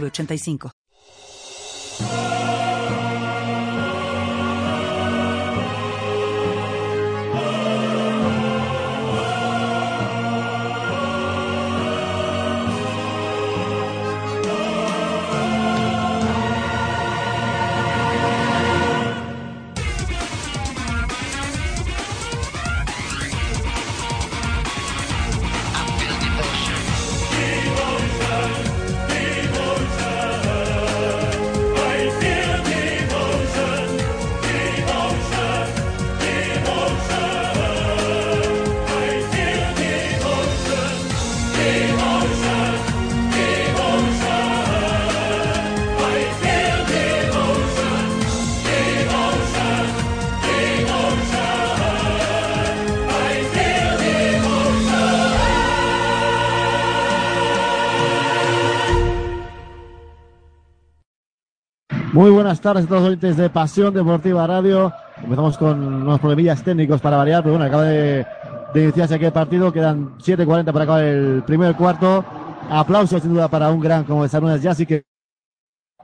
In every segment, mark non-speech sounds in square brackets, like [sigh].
906985. Muy buenas tardes a todos los oyentes de Pasión Deportiva Radio. Empezamos con unos problemillas técnicos para variar, pero bueno, acaba de, iniciarse aquí el partido. Quedan 7.40 para acabar el primer cuarto. Aplausos sin duda para un gran como Sanudas Yassi que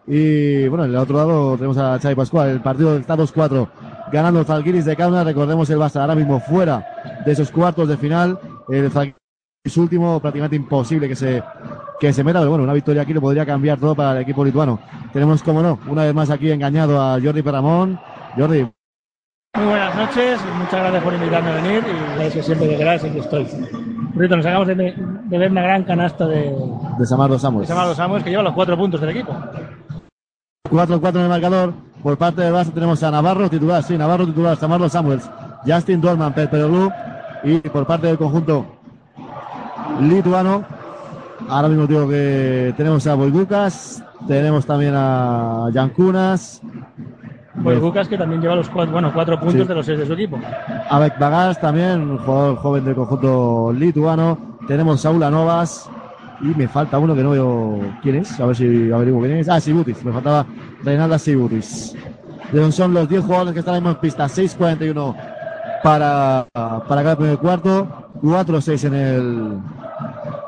y bueno, en el otro lado tenemos a Xavi Pascual. El partido está 2-4 ganando Zalgiris de Kaunas. Recordemos el Barça ahora mismo fuera de esos cuartos de final. El Zalgiris último prácticamente imposible que se que se meta, pero bueno, una victoria aquí lo podría cambiar todo para el equipo lituano. Tenemos, como no, una vez más aquí engañado a Jordi Perramón. Jordi. Muy buenas noches, muchas gracias por invitarme a venir y gracias siempre de gracias, aquí estoy. Rito, nos acabamos de, de, ver una gran canasta de, de Samardo Samuels. De Samardo Samuels que lleva los cuatro puntos del equipo. 4-4 en el marcador. Por parte del Barça tenemos a Navarro titular, sí, Navarro titular, Samardo Samuels, Justin Dorman, Pedro Blue y por parte del conjunto lituano Ahora mismo digo que tenemos a Boybucas, tenemos también a Yankunas. Boybucas que también lleva los cuatro, bueno, cuatro puntos sí. de los seis de su equipo. Abek Bagas también, un jugador joven del conjunto lituano. Tenemos Saula Novas y me falta uno que no veo quién es, a ver si averiguo quién es. Ah, Sibutis, me faltaba Reinalda Sibutis. Son los 10 jugadores que están en pista, 6-41 para, para cada primer cuarto, 4-6 en el,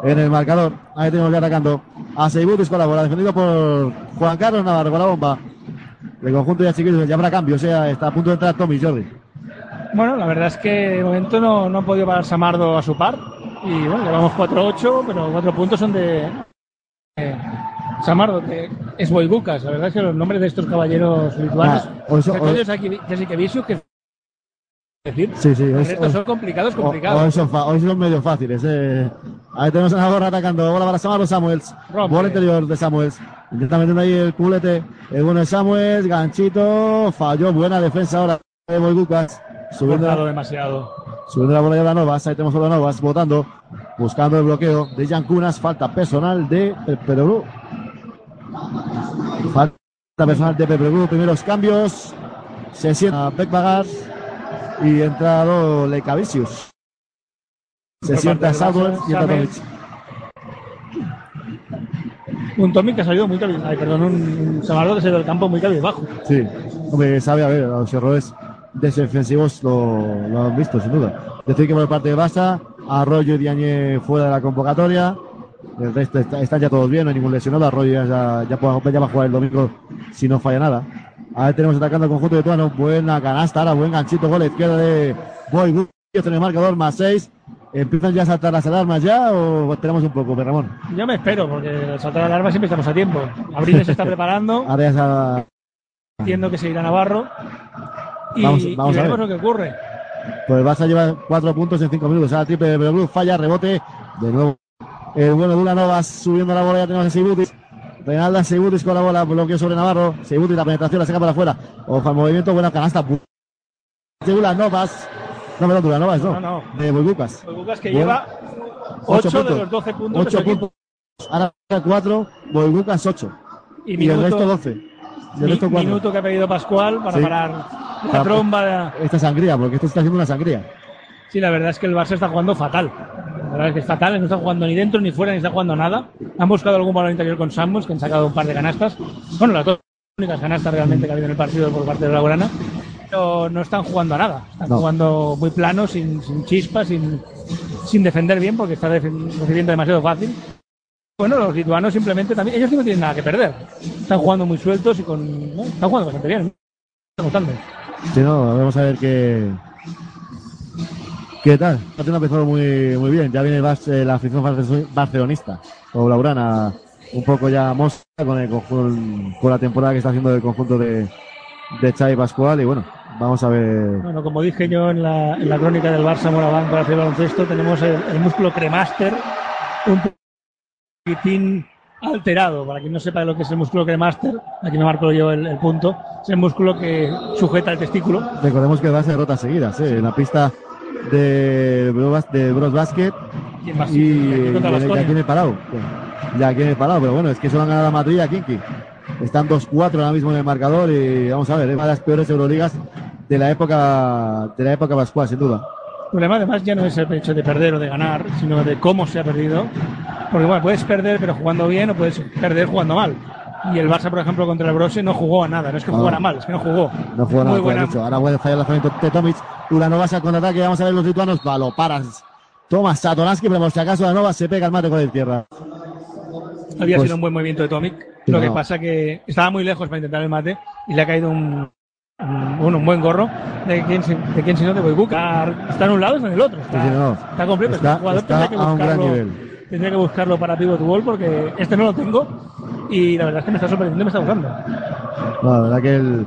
en el marcador. Ahí tenemos ya atacando a Seibutis con la bola, defendido por Juan Carlos Navarro con la bomba. El conjunto ya chiquillos, ya habrá cambio, o sea, está a punto de entrar Tommy Jordi. Bueno, la verdad es que de momento no, no ha podido parar Samardo a su par. Y bueno, llevamos 4-8, pero cuatro puntos son de eh, Samardo, que es Boibucas. La verdad es que los nombres de estos caballeros lituanos, Ah, o eso- o- que decir, Sí, sí, el es- resto es- son complicados, Hoy complicados. son, hoy son medio fáciles. eh. Ahí tenemos a Navarro atacando. Bola para Samardo Samuels. Rompe. Bola interior de Samuels. Intenta metiendo ahí el culete. El bueno de Samuels. Ganchito. Falló. Buena defensa ahora de Boybucas. Subiendo, Forzado demasiado. subiendo la bola de Novas. Ahí tenemos a Novas votando. Buscando el bloqueo de Yankunas. Falta personal de Perú. Falta personal de Perú. Primeros cambios. Se sienta Beck Bagar. Y ha entrado Lecavicius. Se sienta Barça, y entra. Tomic. Un Tommy que ha salido muy cabizbajo. Ay, perdón, un, Samardo que ido del campo muy cabizbajo. Sí, hombre, sabe, a ver, los errores defensivos lo, lo han visto, sin duda. Decir que por parte de Barça, Arroyo y Diagne fuera de la convocatoria. El resto está- están ya todos bien, no hay ningún lesionado. Arroyo ya, ya, ya, puede- ya va a jugar el domingo si no falla nada. Ahí tenemos atacando al conjunto de Tuano. Buena canasta, ahora buen ganchito, gol a izquierda de Boy Gutiérrez en el marcador, más seis. ¿Empiezan ya a saltar las alarmas ya o esperamos un poco, Ramón? Yo me espero, porque al saltar la alarma siempre estamos a tiempo. Abril se está [laughs] preparando, Ahora ya se entiendo que se irá a Navarro. Y, Vamos- y a ver. lo que ocurre. Pues el Barça lleva cuatro puntos en cinco minutos. Ahora triple de Blue, falla, rebote. De nuevo. El bueno de Novas subiendo la bola. Ya tenemos a Seibutis. Reinalda Seibutis con la bola. Bloqueo sobre Navarro. Seibutis, la penetración la saca para afuera. Ojo al movimiento. Buena canasta. De Novas. No, perdón, Dula Novas, no. No, no. De Boybucas. Lucas que lleva Ocho 8 de los 12 puntos. de su Ocho equipo. puntos. Ahora cuatro. Boybucas ocho. y, minuto, el resto 12. Y el resto minuto que ha pedido Pascual para Sí. parar la tromba. de- Esta sangría, porque esto está haciendo una sangría. Sí, la verdad es que el Barça está jugando fatal. La verdad es que es fatal, no está jugando ni dentro ni fuera, ni está jugando nada. Han buscado algún balón interior con Samuels, que han sacado un par de canastas. Bueno, las dos únicas canastas realmente que ha habido en el partido por parte de la Laurana. Pero no están jugando a nada. Están No. jugando muy plano, sin, sin chispas, sin, sin defender bien, porque está recibiendo demasiado fácil. Bueno, los lituanos simplemente también, ellos no tienen nada que perder. Están jugando muy sueltos y con. ¿no? Están jugando bastante bien. Me está gustando. Si no, vamos a ver qué. ¿Qué tal? Ha empezado muy, muy bien. Ya viene eh, la afición barce- barcelonista. O Laurana, un poco ya mosca con, el, con la temporada que está haciendo el conjunto de, de Xavi Pascual. Y bueno, vamos a ver. Bueno, como dije yo en la, en la crónica del Barça Moraván para hacer baloncesto, tenemos el, el músculo cremaster un poquitín alterado. Para quien no sepa lo que es el músculo cremaster, aquí me marco yo el, el punto, es el músculo que sujeta el testículo. Recordemos que va a ser rotas seguidas, ¿eh? En la pista de, de Bros Basket Y, y, aquí en el Palau. Ya aquí en el Palau, pero bueno, es que van a ganar a Madrid y a Kinky. Están 2-4 ahora mismo en el marcador y vamos a ver, es una de las peores Euroligas de la época de la época Pascual, sin duda. El problema además ya no es el hecho de perder o de ganar, sino de cómo se ha perdido. Porque bueno, puedes perder pero jugando bien o puedes perder jugando mal. Y el Barça, por ejemplo, contra el Brose no jugó a nada. No es que Ah. jugara mal, es que no jugó. No fue nada, buena, dicho. Ahora puede fallar el lanzamiento de Tomic. Ulanova se contraataque. Vamos a ver los lituanos. Va, lo paras. Toma Satoransky, pero por si acaso Ulanova se pega el mate con el tierra. Había Pues- sido un buen movimiento de Tomic. Lo que pasa que estaba muy lejos para intentar el mate y le ha caído un, un, bueno, un buen gorro. ¿De quién, si- de quién si no? De Boybuca. Está en un lado, está en el otro. Está, no. completo. Está- el jugador está que a un gran nivel. Tendría que buscarlo para pivot wall porque este no lo tengo y la verdad es que me está sorprendiendo me está gustando. No, la verdad que el,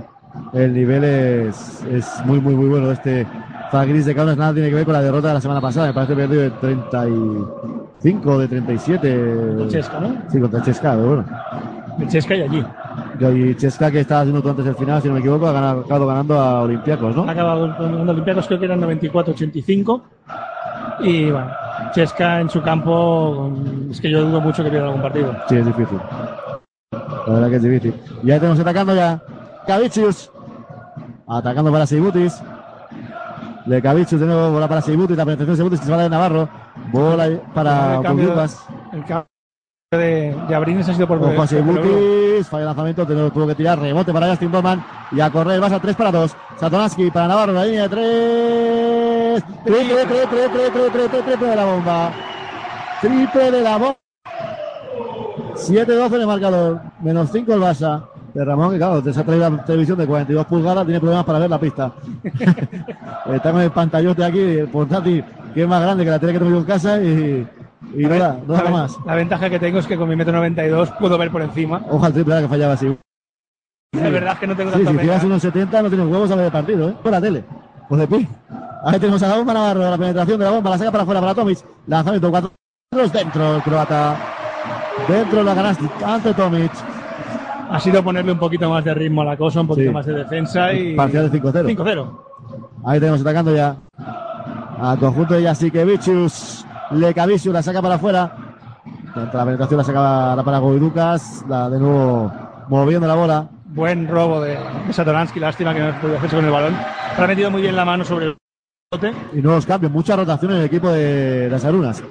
el nivel es, es muy, muy, muy bueno. Este Zagris de Kaunas nada tiene que ver con la derrota de la semana pasada. Me parece que perdió de 35 de 37. Chesca, ¿no? Sí, contra Chesca, pero bueno. De Chesca y allí. Y Chesca, que estaba haciendo tú antes del final, si no me equivoco, ha ganado, acabado ganando a Olympiacos, Ha ¿no? acabado con Olympiacos, creo que eran 94-85. Y bueno, Chesca en su campo, es que yo dudo mucho que pierda algún partido. Sí, es difícil. La verdad que es difícil. Y ahí tenemos atacando ya Cavicius. Atacando para Seibutis. Le Cavicius de nuevo, bola para Seibutis. La penetración de Seibutis que se va de Navarro. Bola para Burbujas. el cambio de, de Abrines ha sido por Ojo a por- Seibutis. Falla el lanzamiento. Tuvo que tirar. Rebote para Justin Dorman. Y a correr. Vas a 3 para 2. Satoransky para Navarro. La línea de 3. Triple, triple, triple, triple, triple, triple de la bomba. Triple de la bomba. 7-12 en el marcador, menos 5 el Barça. De Ramón, que claro, se ha traído la televisión de 42 pulgadas, tiene problemas para ver la pista. [laughs] Está con el pantallote aquí, el portátil, que es más grande que la tele que tengo yo en casa y, y no da, no da más. la ventaja que tengo es que con mi metro 92 puedo ver por encima. Ojo al triple que fallaba así. La verdad es que no tengo Sí, tanta si tiras unos 70 no tienes huevos a ver el partido, ¿eh? Por la tele. Pues de pie. Ahí tenemos a la bomba Navarro, la penetración de la bomba, la saca para afuera para Tomic. Lanzamiento 4 dentro el croata. Dentro la ganaste ante Tomic. Ha sido ponerle un poquito más de ritmo a la cosa, un poquito Sí. más de defensa y. Parcial de 5-0. 5-0. Ahí tenemos atacando ya al conjunto de Jasikevicius. Lecavicius la saca para afuera. La penetración la saca para Goiducas. La de nuevo moviendo la bola. Buen robo de, de Satoransky, lástima que no pudo hacerse con el balón. Pero ha metido muy bien la mano sobre el bote. Y nuevos cambios, mucha rotación en el equipo de las Arunas.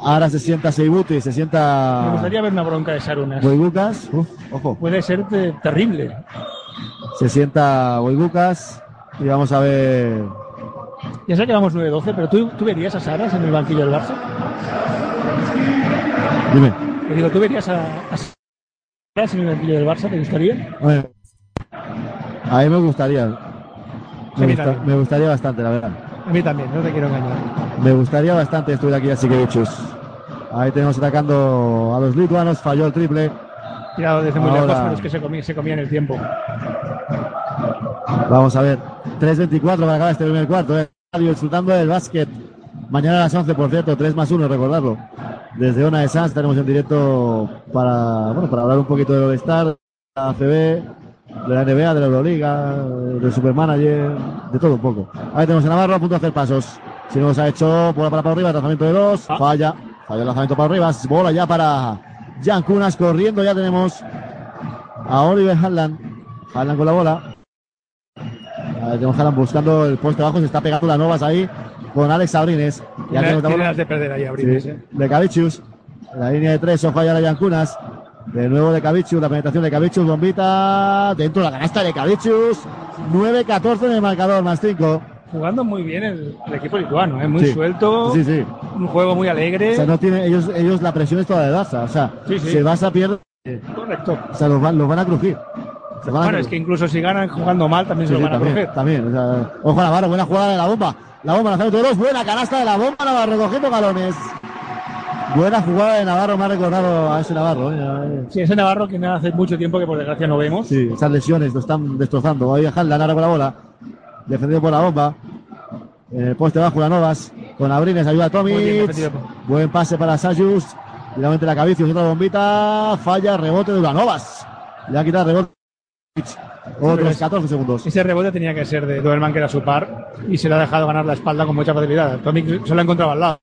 Ahora se sienta Seibuti, se Me sienta gustaría ver una bronca de Sarunas. Goibucas. Uf, ojo. Puede ser te- terrible. Se sienta Goibucas. Y vamos a ver. Ya sé que vamos 9-12, pero ¿tú, ¿tú verías a Saras en el banquillo del Barça? Dime. Te digo, ¿tú verías a, a Saras en el banquillo del Barça? ¿Te gustaría? A ver. A mí me gustaría. Me, gusta- gustaría bastante, la verdad. A mí también, no te quiero engañar. Me gustaría bastante estuviera aquí así que Ahí tenemos atacando a los lituanos, falló el triple. Tirado desde muy lejos, pero es que se comía, se comía en el tiempo. Vamos a ver, 3.24 para acabar este primer cuarto. Eh. Disfrutando del básquet. Mañana a las 11, por cierto, 3 más 1, recordarlo. Desde Ona de Sans estaremos en directo para, bueno, para hablar un poquito del All-Star, de la ACB, de la NBA, de la Euroliga, del Supermanager, de todo un poco. Ahí tenemos a Navarro a punto de hacer pasos. Si no se ha hecho, bola para, para arriba, lanzamiento de dos, Ah. falla, falla el lanzamiento para arriba, bola ya para Jan Kunas corriendo, ya tenemos a Oliver Hanlan. Hanlan con la bola. Hanlan buscando el poste abajo. Se está pegando las novas ahí con Alex Abrines. Ya tenemos la bola. de perder ahí Abrines. Sí. Eh. De Cavicius. La línea de tres, ojo allá a Yancunas. De nuevo de Cavicius, la penetración de Cavicius, bombita dentro de la canasta de Cavicius. 9-14 en el marcador, más 5 jugando muy bien el, equipo lituano, ¿eh? muy suelto, sí, sí. un juego muy alegre. O sea, no tiene, ellos, ellos la presión es toda de Barça, o sea, si el Barça pierde, correcto, o sea, los van, los van a crujir. Bueno, es que incluso si ganan jugando mal también se lo van a crujir. También, o sea, ojo Navarro, buena jugada de la bomba, la bomba la dos, buena canasta de la bomba, Navarro recogiendo galones. Buena jugada de Navarro, me ha recordado a ese Navarro. ¿eh? Sí, ese Navarro que hace mucho tiempo que por desgracia no vemos. Sí, esas lesiones lo están destrozando. Ahí a la con la bola defendido por la bomba. En el poste bajo Novas con Abrines, ayuda a Tomic. Buen pase para Sayus. Finalmente la cabeza, otra bombita. Falla, rebote de Ulanovas. Le ha quitado rebote. Otros 14 segundos. Ese rebote tenía que ser de Doberman, que era su par, y se le ha dejado ganar la espalda con mucha facilidad. Tomic se lo ha encontrado al lado.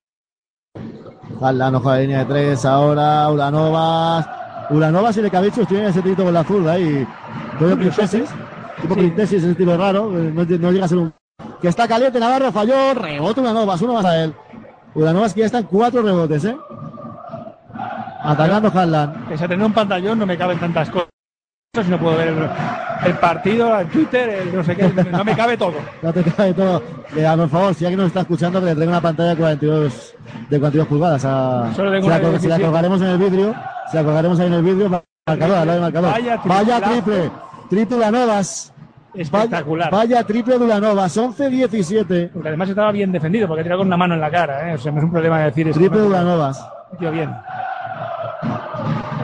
No juega la línea de tres ahora. Ulanovas. Ulanovas y de Cabichos tienen ese tirito con la zurda y todo Printesis. Tipo sí. Printesis, ese tiro raro. No, no, llega a ser un. Que está caliente, Navarro falló. Rebote Ulanovas, uno más a él. Ulanovas que ya están cuatro rebotes, ¿eh? Atacando Harlan. Pese a tener un pantallón, no me caben tantas cosas. Si no puedo ver el, partido, el Twitter, el no sé qué, no me cabe todo. [laughs] no te cabe todo. Eh, por favor, si alguien nos está escuchando, que le traiga una pantalla de 42, de 42 pulgadas. A, si, la, si la colgaremos en el vidrio, si la colgaremos ahí en el vidrio, marcador, al lado marcador. Vaya, Vaya triple, triple Ulanovas. Espectacular. Vaya, triple Dulanovas, 11-17. Porque además estaba bien defendido, porque tirado con una mano en la cara, ¿eh? O sea, no es un problema de decir eso. Triple Dulanovas. Tío, bien.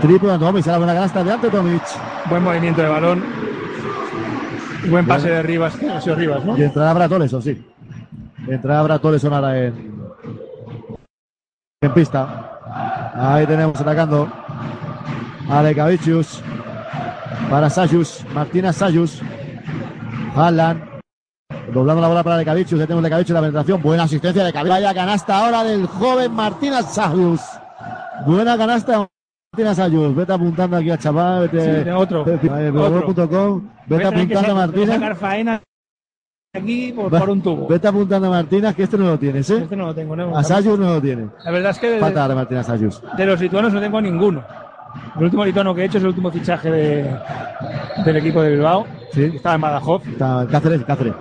Triple Dulanovas, la buena canasta de ante Tomic. Buen movimiento de balón. buen pase de Rivas, ha sido Rivas, ¿no? Y entrará Bratoles, o sí. Entrará Bratoles ahora en, en pista. Ahí tenemos atacando a Lekavicius para Sayus, Martina Sayus. Haaland. Doblando la bola para Lecavichus. Ya tenemos Lecavichus la penetración. Buena asistencia de Cavichus. Vaya canasta ahora del joven Martínez Sayus. Buena canasta Martínez Sayus. Vete apuntando aquí a chaval. Vete, sí, otro. Vete, otro. vete apuntando a Martínez. Sacar faena aquí por, por, un tubo. Vete apuntando a Martínez, que este no lo tienes, ¿eh? Este no lo tengo, no. A Sayus no lo tiene. La verdad es que. De, Falta de Martínez Sayus. De los lituanos no tengo ninguno. El último lituano que he hecho es el último fichaje de, del equipo de Bilbao. Sí. Estaba en Badajoz. Está Cáceres, Cáceres.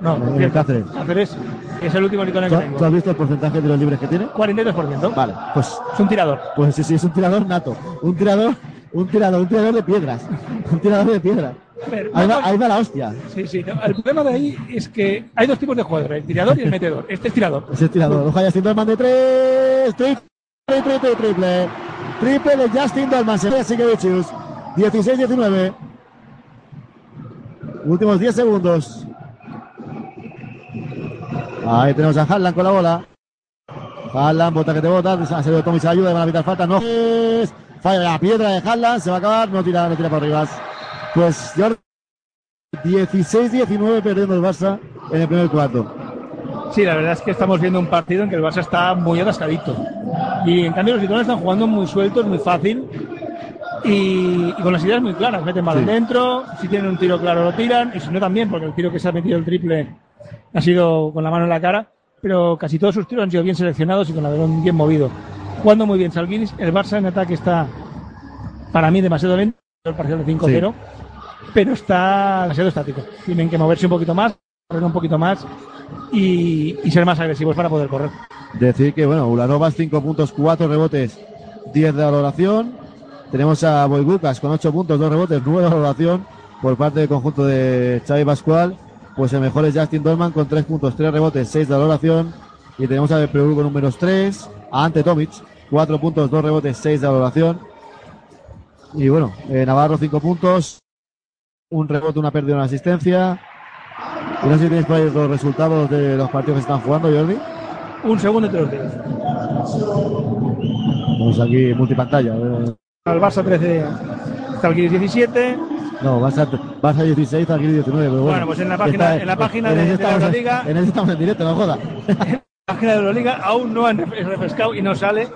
No, en el Cáceres. Cáceres es el último lituano que tengo. ¿Tú has visto el porcentaje de los libres que tiene? 42%. Vale, pues. Es un tirador. Pues sí, sí, es un tirador nato. Un tirador, un tirador, un tirador de piedras. [laughs] Un tirador de piedras. Ver, ahí, va, ahí, va, la hostia. Sí, sí. No, el problema de ahí es que hay dos tipos de jugadores, el tirador y el metedor. Este es tirador. Este es tirador. Ojalá ya haciendo el man de tres. Triple, triple, triple. Triple de Justin Dolman. Se sigue 16-19. Últimos 10 segundos. Ahí tenemos a Harlan con la bola. Harlan, bota que te bota. Ha salido Tommy, se ayuda, van a evitar falta. No es. Falla la piedra de Harlan. Se va a acabar. No tira, no tira por arriba. Pues 16-19 perdiendo el Barça en el primer cuarto. Sí, la verdad es que estamos viendo un partido en que el Barça está muy atascadito. Y en cambio los lituanos están jugando muy sueltos, muy fácil. Y, con las ideas muy claras. Meten balón dentro, si tienen un tiro claro lo tiran, y si no también, porque el tiro que se ha metido el triple ha sido con la mano en la cara. Pero casi todos sus tiros han sido bien seleccionados y con la balón bien movido. Jugando muy bien Salguiris. El Barça en ataque está, para mí, demasiado lento. El parcial de 5-0. Pero está demasiado estático. Tienen que moverse un poquito más, correr un poquito más y, ser más agresivos para poder correr. Decir que, bueno, Ulanovas 5 puntos, 4 rebotes, 10 de valoración. Tenemos a Boybucas con 8 puntos, 2 rebotes, 9 de valoración por parte del conjunto de Xavi Pascual. Pues el mejor es Justin Dolman con 3 puntos, 3 rebotes, 6 de valoración. Y tenemos a Perú con un menos 3. A Ante Tomic, 4 puntos, 2 rebotes, 6 de valoración. Y bueno, eh, Navarro 5 puntos, un rebote, una pérdida, una asistencia. Y no sé si tenéis por ahí los resultados de los partidos que están jugando, Jordi. Un segundo y te los digo. Vamos aquí, multipantalla. Al Barça 13, Zalgiris 17. No, Barça, Barça 16, Zalgiris 19. Pero bueno, bueno, pues en la página, [laughs] en la página de, de, la Euroliga. En ese estamos en directo, no joda. en la página de Euroliga aún no han refrescado y no sale.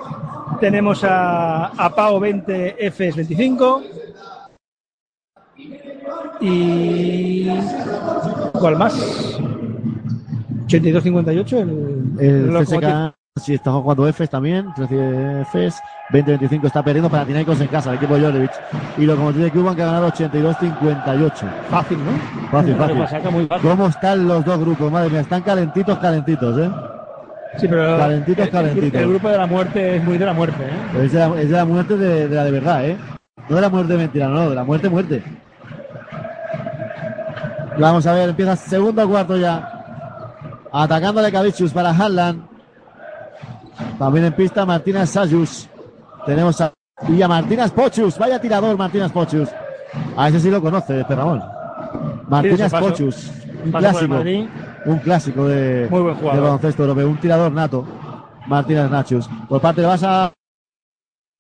Tenemos a, a Pau 20, Fs 25. Y. ¿Cuál más? 82-58, el, El Lokomotiv. CSK sí está jugando Fs también, 13 Fs, 20-25 está perdiendo para Panathinaikos en casa, el equipo de Jorevich. Y Lokomotiv de Cuban que ha ganado 82-58. Fácil, ¿no? Fácil, Lo fácil. ¿Cómo están los dos grupos? Madre mía, están calentitos, calentitos, ¿eh? Sí, pero Calentitos, el- calentitos. El, grupo de la muerte es muy de la muerte, ¿eh? Es de la, es de la muerte de, de la de verdad, ¿eh? No de la muerte mentira, no, de la muerte, muerte. Vamos a ver, empieza segundo cuarto ya. Atacándole Cavicius para Harlan. También en pista Martínez Sayus. Tenemos a, y a Martínez Pochus. Vaya tirador Martínez Pochus. A ese sí lo conoce, este Ramón. Martínez Pochus. Un clásico. Un clásico de, Muy buen jugador. de baloncesto europeo. Un tirador nato. Martínez Nachus. Por parte de Basa.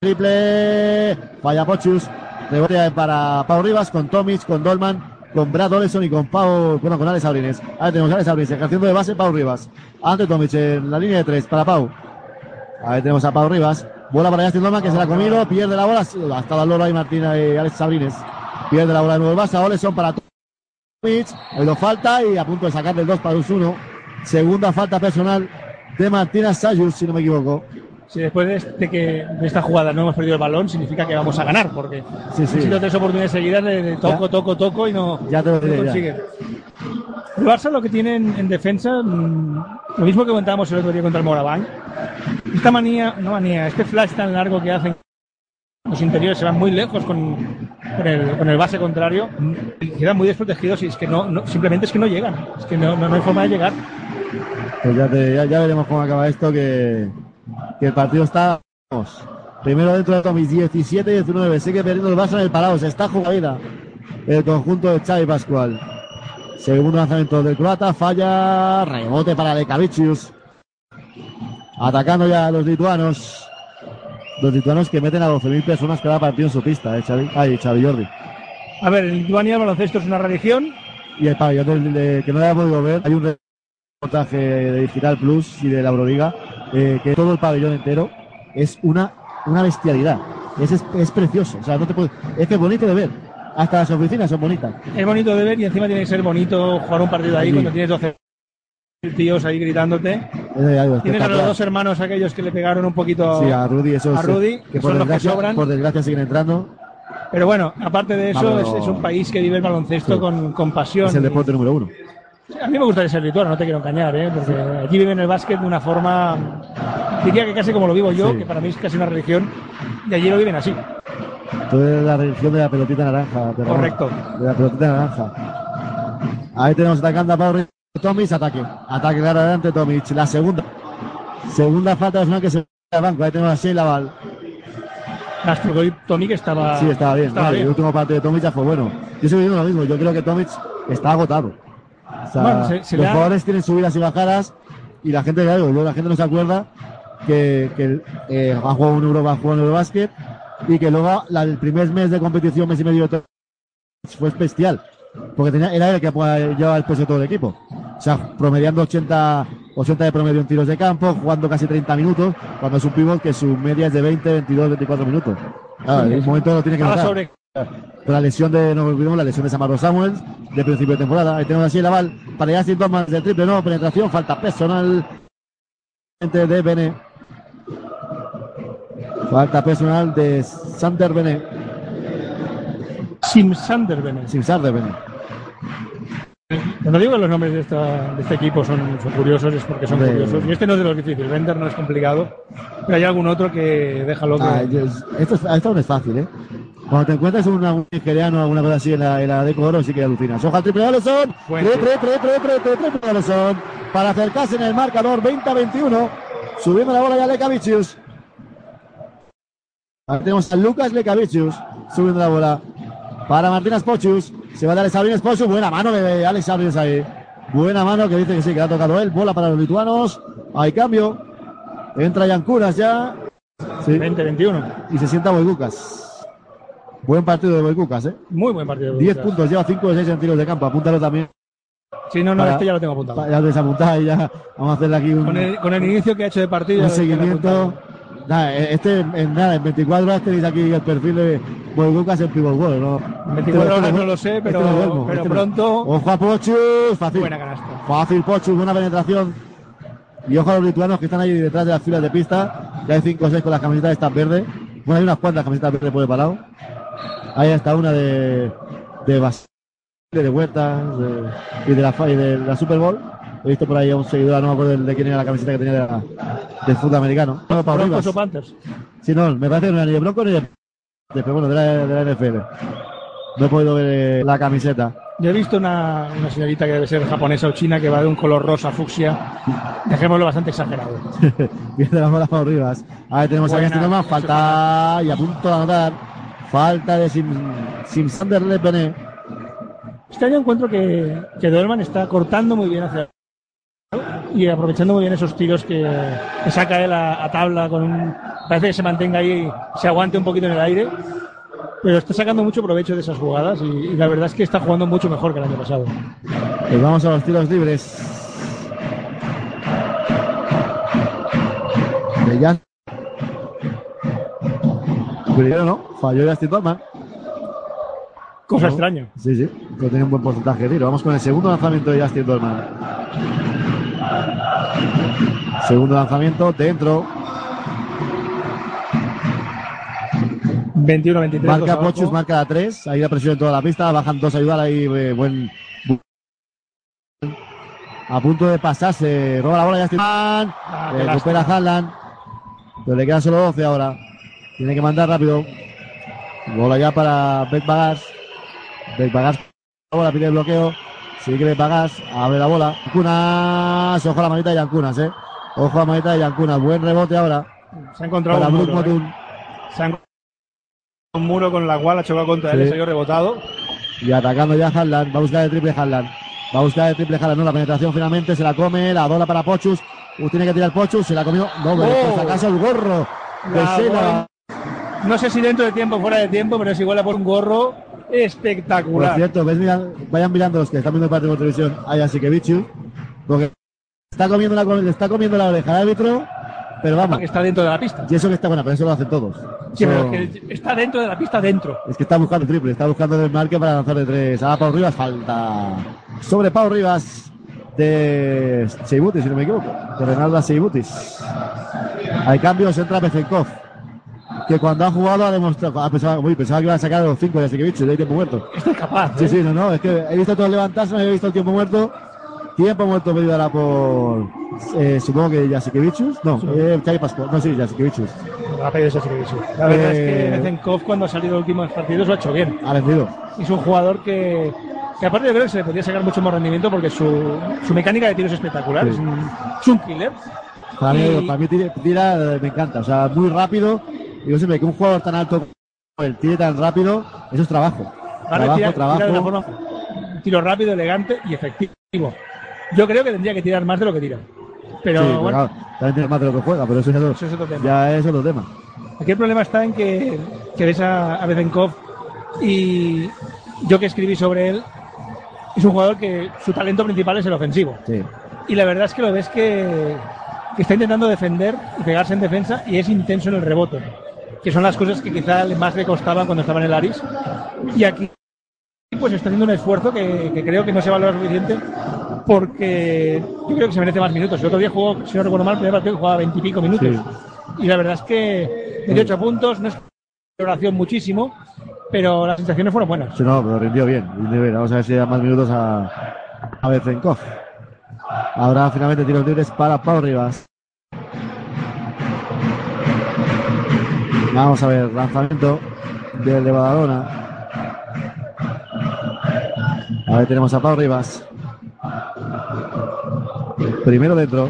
Triple. Falla Pochus. Rebote para Pau Rivas con Tomic, con Dolman, con Brad Oleson y con Pau, bueno, con Alex Abrines. Ahí tenemos a Alex Abrines ejerciendo de base Pau Rivas. Ante Tomic en la línea de tres para Pau. Ahí tenemos a Pau Rivas. Bola para Justin Dolman que se la ha comido. Pierde la bola. Hasta la Loro ahí Martina y Alex Abrines. Pierde la bola de nuevo el Basa. Oleson para Tomic. Ahí lo falta y a punto de sacar del 2 para un 1. Segunda falta personal de Martina Sayus, si no me equivoco. Si después de, este que, de esta jugada no hemos perdido el balón, significa que vamos a ganar, porque Sí, sí. han sido tres oportunidades seguidas de, de toco, Ya. toco, toco y no, Ya te lo no diré, ya. consigue. El Barça lo que tiene en, en defensa, mm, lo mismo que comentábamos el otro día contra el Moraván, esta manía, no manía, este flash tan largo que hacen los interiores se van muy lejos con, el, base contrario, y quedan muy desprotegidos y es que no, simplemente es que no llegan, es que no, hay forma de llegar. Pues ya, te- ya, veremos cómo acaba esto, que, el partido está... primero dentro de Tomis, 17-19, sigue perdiendo el Barça en el parado, se está jugando el conjunto de Xavi Pascual. Segundo lanzamiento del croata, falla, rebote para Lekavicius. Atacando ya a los lituanos. Los lituanos que meten a 12.000 personas cada partido en su pista, ¿eh, Xavi? Ay, Xavi Jordi. A ver, en Lituania el baloncesto es una religión, Y el pabellón que no haya podido ver, hay un reportaje de Digital Plus y de la Euroliga, eh, que todo el pabellón entero es una, una bestialidad. Es, es, es precioso, o sea, no te puede- es que es bonito de ver. Hasta las oficinas son bonitas. Es bonito de ver y encima tiene que ser bonito jugar un partido ahí Sí. cuando tienes 12 tíos ahí gritándote. Tienes a los dos hermanos aquellos que le pegaron un poquito. Sí, a Rudy, esos a Rudy, eh, que que por son los que desgracia, sobran. por desgracia siguen entrando. Pero bueno, aparte de eso, es, es un país que vive el baloncesto Sí. con, con pasión. Es el deporte número uno. A mí me gustaría ser lituano, no te quiero engañar, ¿eh? porque aquí viven el básquet de una forma, diría que casi como lo vivo yo, Sí. que para mí es casi una religión, y allí lo viven así. Entonces la religión de la pelotita naranja. de. Correcto. De la pelotita naranja. Ahí tenemos atacando a Pau Tomic, ataque. Ataque claro adelante Tomic. La segunda. Segunda falta personal que se va al banco. Ahí tenemos a Sheila Val. Tommy que estaba. Sí, estaba bien. estaba Vale, bien. El último partido de Tomic ya fue bueno. Yo estoy viendo lo mismo. Yo creo que Tomic está agotado. O sea, Bueno, se- se los ha- jugadores tienen subidas y bajadas y la gente, claro, luego la gente no se acuerda que, que eh, ha jugado un Euro, ha jugado un Eurobasket y que luego la- el primer mes de competición, mes y medio de Tomic, fue bestial. Porque tenía, era el que llevaba el peso de todo el equipo. O sea, promediando 80, 80 de promedio en tiros de campo, jugando casi 30 minutos, cuando es un pivot que su media es de 20, 22, 24 minutos. Claro, en un momento lo tiene que notar. sobre. La lesión de, no olvidemos, la lesión de Samardo Samuels de principio de temporada. Ahí tenemos así la bal para Justin Thomas de triple, no, penetración, falta personal de Bene. Falta personal de Sander Bene, Sim Sander Bennett. sin Sar de Bene. Cuando digo que los nombres de, esta- de este equipo son, son curiosos, es porque son curiosos. Y este no es de los difíciles. Bender no es complicado. Pero hay algún otro que deja loco. Ah, es- esto, es- esto no es fácil, ¿eh? Cuando te encuentras un, un nigeriano o alguna cosa así en la, en la de oro, sí que alucinas. Ojo al triple. Fuente. Triple, triple, triple, triple. Para acercarse en el marcador 20 a 21. Subiendo la bola ya Lekavicius. Ahí tenemos a Lucas Lekavicius subiendo la bola. Para Martínez Pochus. Se va a dar Alex Abrines Pochus. Buena mano de Alex Abrines ahí. Buena mano que dice que sí, que ha tocado él. Bola para los lituanos. Hay cambio. Entra Yankunas ya. Sí. 20-21. Y se sienta Boygucas. Buen partido de Boygucas, ¿eh? Muy buen partido. 10 puntos, lleva 5 de 6 en tiros de campo. Apúntalo también. Sí, no, no, Para- este ya lo tengo apuntado. Ya desapuntada y ya vamos a hacerle aquí un, Con el, con el inicio que ha hecho de partido. un lo seguimiento. Nada, eh, este en nada, en 24 horas tenéis aquí el perfil de Boygucas en Pivot World, ¿no? 24 horas no lo sé, pero, este duermo, pero este pronto. Ojo a Pochus, fácil. Buena canasta. Fácil Pochus, buena penetración. Y ojo a los lituanos que están ahí detrás de las filas de pista. Ya hay 5 o 6 con las camisetas estas verdes. Bueno, hay unas cuantas camisetas verdes por el parado. Ahí está una de, de Basile, de Huertas de- y, de la, y de la Super Bowl. He visto por ahí a un seguidor, no me acuerdo de quién era la camiseta que tenía de la- del fútbol americano. No, Broncos o Panthers. Sí, no, me parece que no era ni de Bronco ni de, de- pero bueno, de la, de la NFL. No he podido ver eh, la camiseta. Yo he visto una, una señorita que debe ser japonesa o china que va de un color rosa fucsia. Dejémoslo bastante exagerado. Viene de las bolas Pau Rivas. A ver, tenemos a Buena, Gaston Norman, falta y a punto de anotar. Falta de Sim, Simsander Le Pené. Este año encuentro que, que Dolman está cortando muy bien hacia y aprovechando muy bien esos tiros que, que saca él a, a tabla con un parece que se mantenga ahí se aguante un poquito en el aire pero está sacando mucho provecho de esas jugadas y, y la verdad es que está jugando mucho mejor que el año pasado Pues vamos a los tiros libres. Jan. Primero no, falló Justin Dorman. cosa extraña Sí, sí, pero tiene un buen porcentaje de tiro. Vamos con el segundo lanzamiento de Justin Dorman. Segundo lanzamiento, dentro. 21-23 Marca. Pochus, marca la 3. Ahí la presión en toda la pista. Bajan dos a ayudar ahí. eh, buen. bu- A punto de pasarse. Roba la bola Justin Dorman. Ah, qué Recupera. Pero le quedan solo 12 ahora. Tiene que mandar rápido. Bola ya para Beck Bagas. Beck Bagas. Bola pide el bloqueo. Sigue Beck Bagas. Abre la bola. Yankunas. Ojo a la manita de Yankunas, eh. Ojo a la manita de Yankunas. Buen rebote ahora. se ha encontrado Para un Brook muro, ¿eh? Se ha encontrado un muro con la cual ha chocado contra él Sí. y salió rebotado Y atacando ya Haaland. Va a buscar el triple Haaland. Va a buscar el triple Haaland. No, la penetración finalmente se la come. La bola para Pochus. Uh, tiene que tirar Pochus. Se la comió. No, pero Oh. si acaso el gorro. De no sé si dentro de tiempo o fuera de tiempo pero es igual a por un gorro Por espectacular cierto, ves, mira- vayan mirando los que están viendo el partido por televisión a Jasikevichu, porque está comiendo la, le está comiendo la oreja al árbitro, pero vamos, está dentro de la pista y eso que está bueno, pero eso lo hacen todos. Sí, pero es que está dentro de la pista, dentro. es que está buscando triple, está buscando el marque para lanzar de tres. Ahora Pau Rivas, falta sobre Pau Rivas de Seibutis, si no me equivoco, de Renaldo Seibutis. Hay cambios, entra Bezenkov, que cuando ha jugado ha demostrado, ah, pensaba, uy, pensaba que iba a sacar los cinco de Jasikevichu, de ahí tiempo muerto. Está incapaz. Sí, ¿eh? sí, no, no, es que he visto todos levantarse, no he visto el tiempo muerto. Tiempo muerto pedido ahora por, eh, supongo que Jasikevichus. No, eh, Xavi Pascual. No, sí, Jasikevichus. Ha pedido servicio. La verdad es Eh, que Bezenkov cuando ha salido los últimos partidos lo ha hecho bien. Ha vencido. Es un jugador que, que aparte yo creo que se le podría sacar mucho más rendimiento porque su, su mecánica de tiro es espectacular. Sí. Es, un, es un killer. Para mí, para mí tira, tira, eh, me encanta. O sea, muy rápido. Digo siempre que un jugador tan alto como él tire tan rápido, eso es trabajo. Ahora trabajo, tira, trabajo. tira forma un tiro rápido, elegante y efectivo. Yo creo que tendría que tirar más de lo que tira. Pero Sí, bueno, claro, también tiene más de lo que juega, pero eso ya, eso es otro tema. ya es otro tema. Aquí el problema está en que, que ves a, a Bezenkov y yo que escribí sobre él, es un jugador que su talento principal es el ofensivo. Sí. Y la verdad es que lo ves que, que está intentando defender y pegarse en defensa y es intenso en el rebote, que son las cosas que quizá más le costaban cuando estaba en el Aris. Y aquí pues está haciendo un esfuerzo que, que creo que no se valora suficiente porque yo creo que se merece más minutos. El otro día jugó, si no recuerdo mal, el primer partido que jugaba 20 y pico minutos. Sí. Y la verdad es que 18 puntos, no es oración muchísimo, pero las sensaciones fueron buenas. Sí, no, pero rindió bien, rindió bien. Vamos a ver si da más minutos a, a Bezenkov. Habrá finalmente tiros libres para Pau Rivas. Vamos a ver, lanzamiento del de Badalona. A ver, tenemos a Pau Rivas. Primero dentro.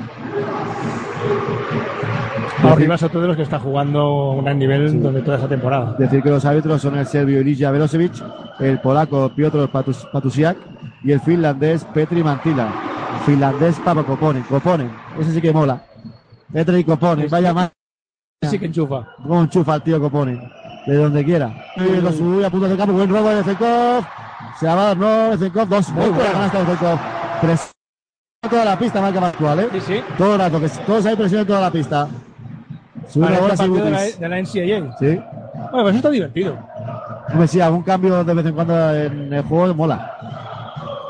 Arriba es otro de los que está jugando a un gran nivel durante toda esa temporada. Decir que los árbitros son el serbio Ilija Velosevic, el polaco Piotr Patus- Patusiak y el finlandés Petri Mantila. Finlandés Papa Koponen. Koponen, ese sí que mola. Petri Koponen, vaya más. Sí que enchufa. Cómo enchufa el tío Koponen. De donde quiera. Y lo sube a punto de campo, buen robo de Zenkov. Se la va a dar, no, Zenkov, dos. Muy buena canasta de. Presiona toda la pista, marca actual, ¿eh? Sí, sí. Todo el rato, que todos hay presión en toda la pista. Sube Para ahora este partido de la, de la NCAA. Sí. Bueno, pues eso está divertido. Hombre, sí, algún cambio de vez en cuando en el juego mola.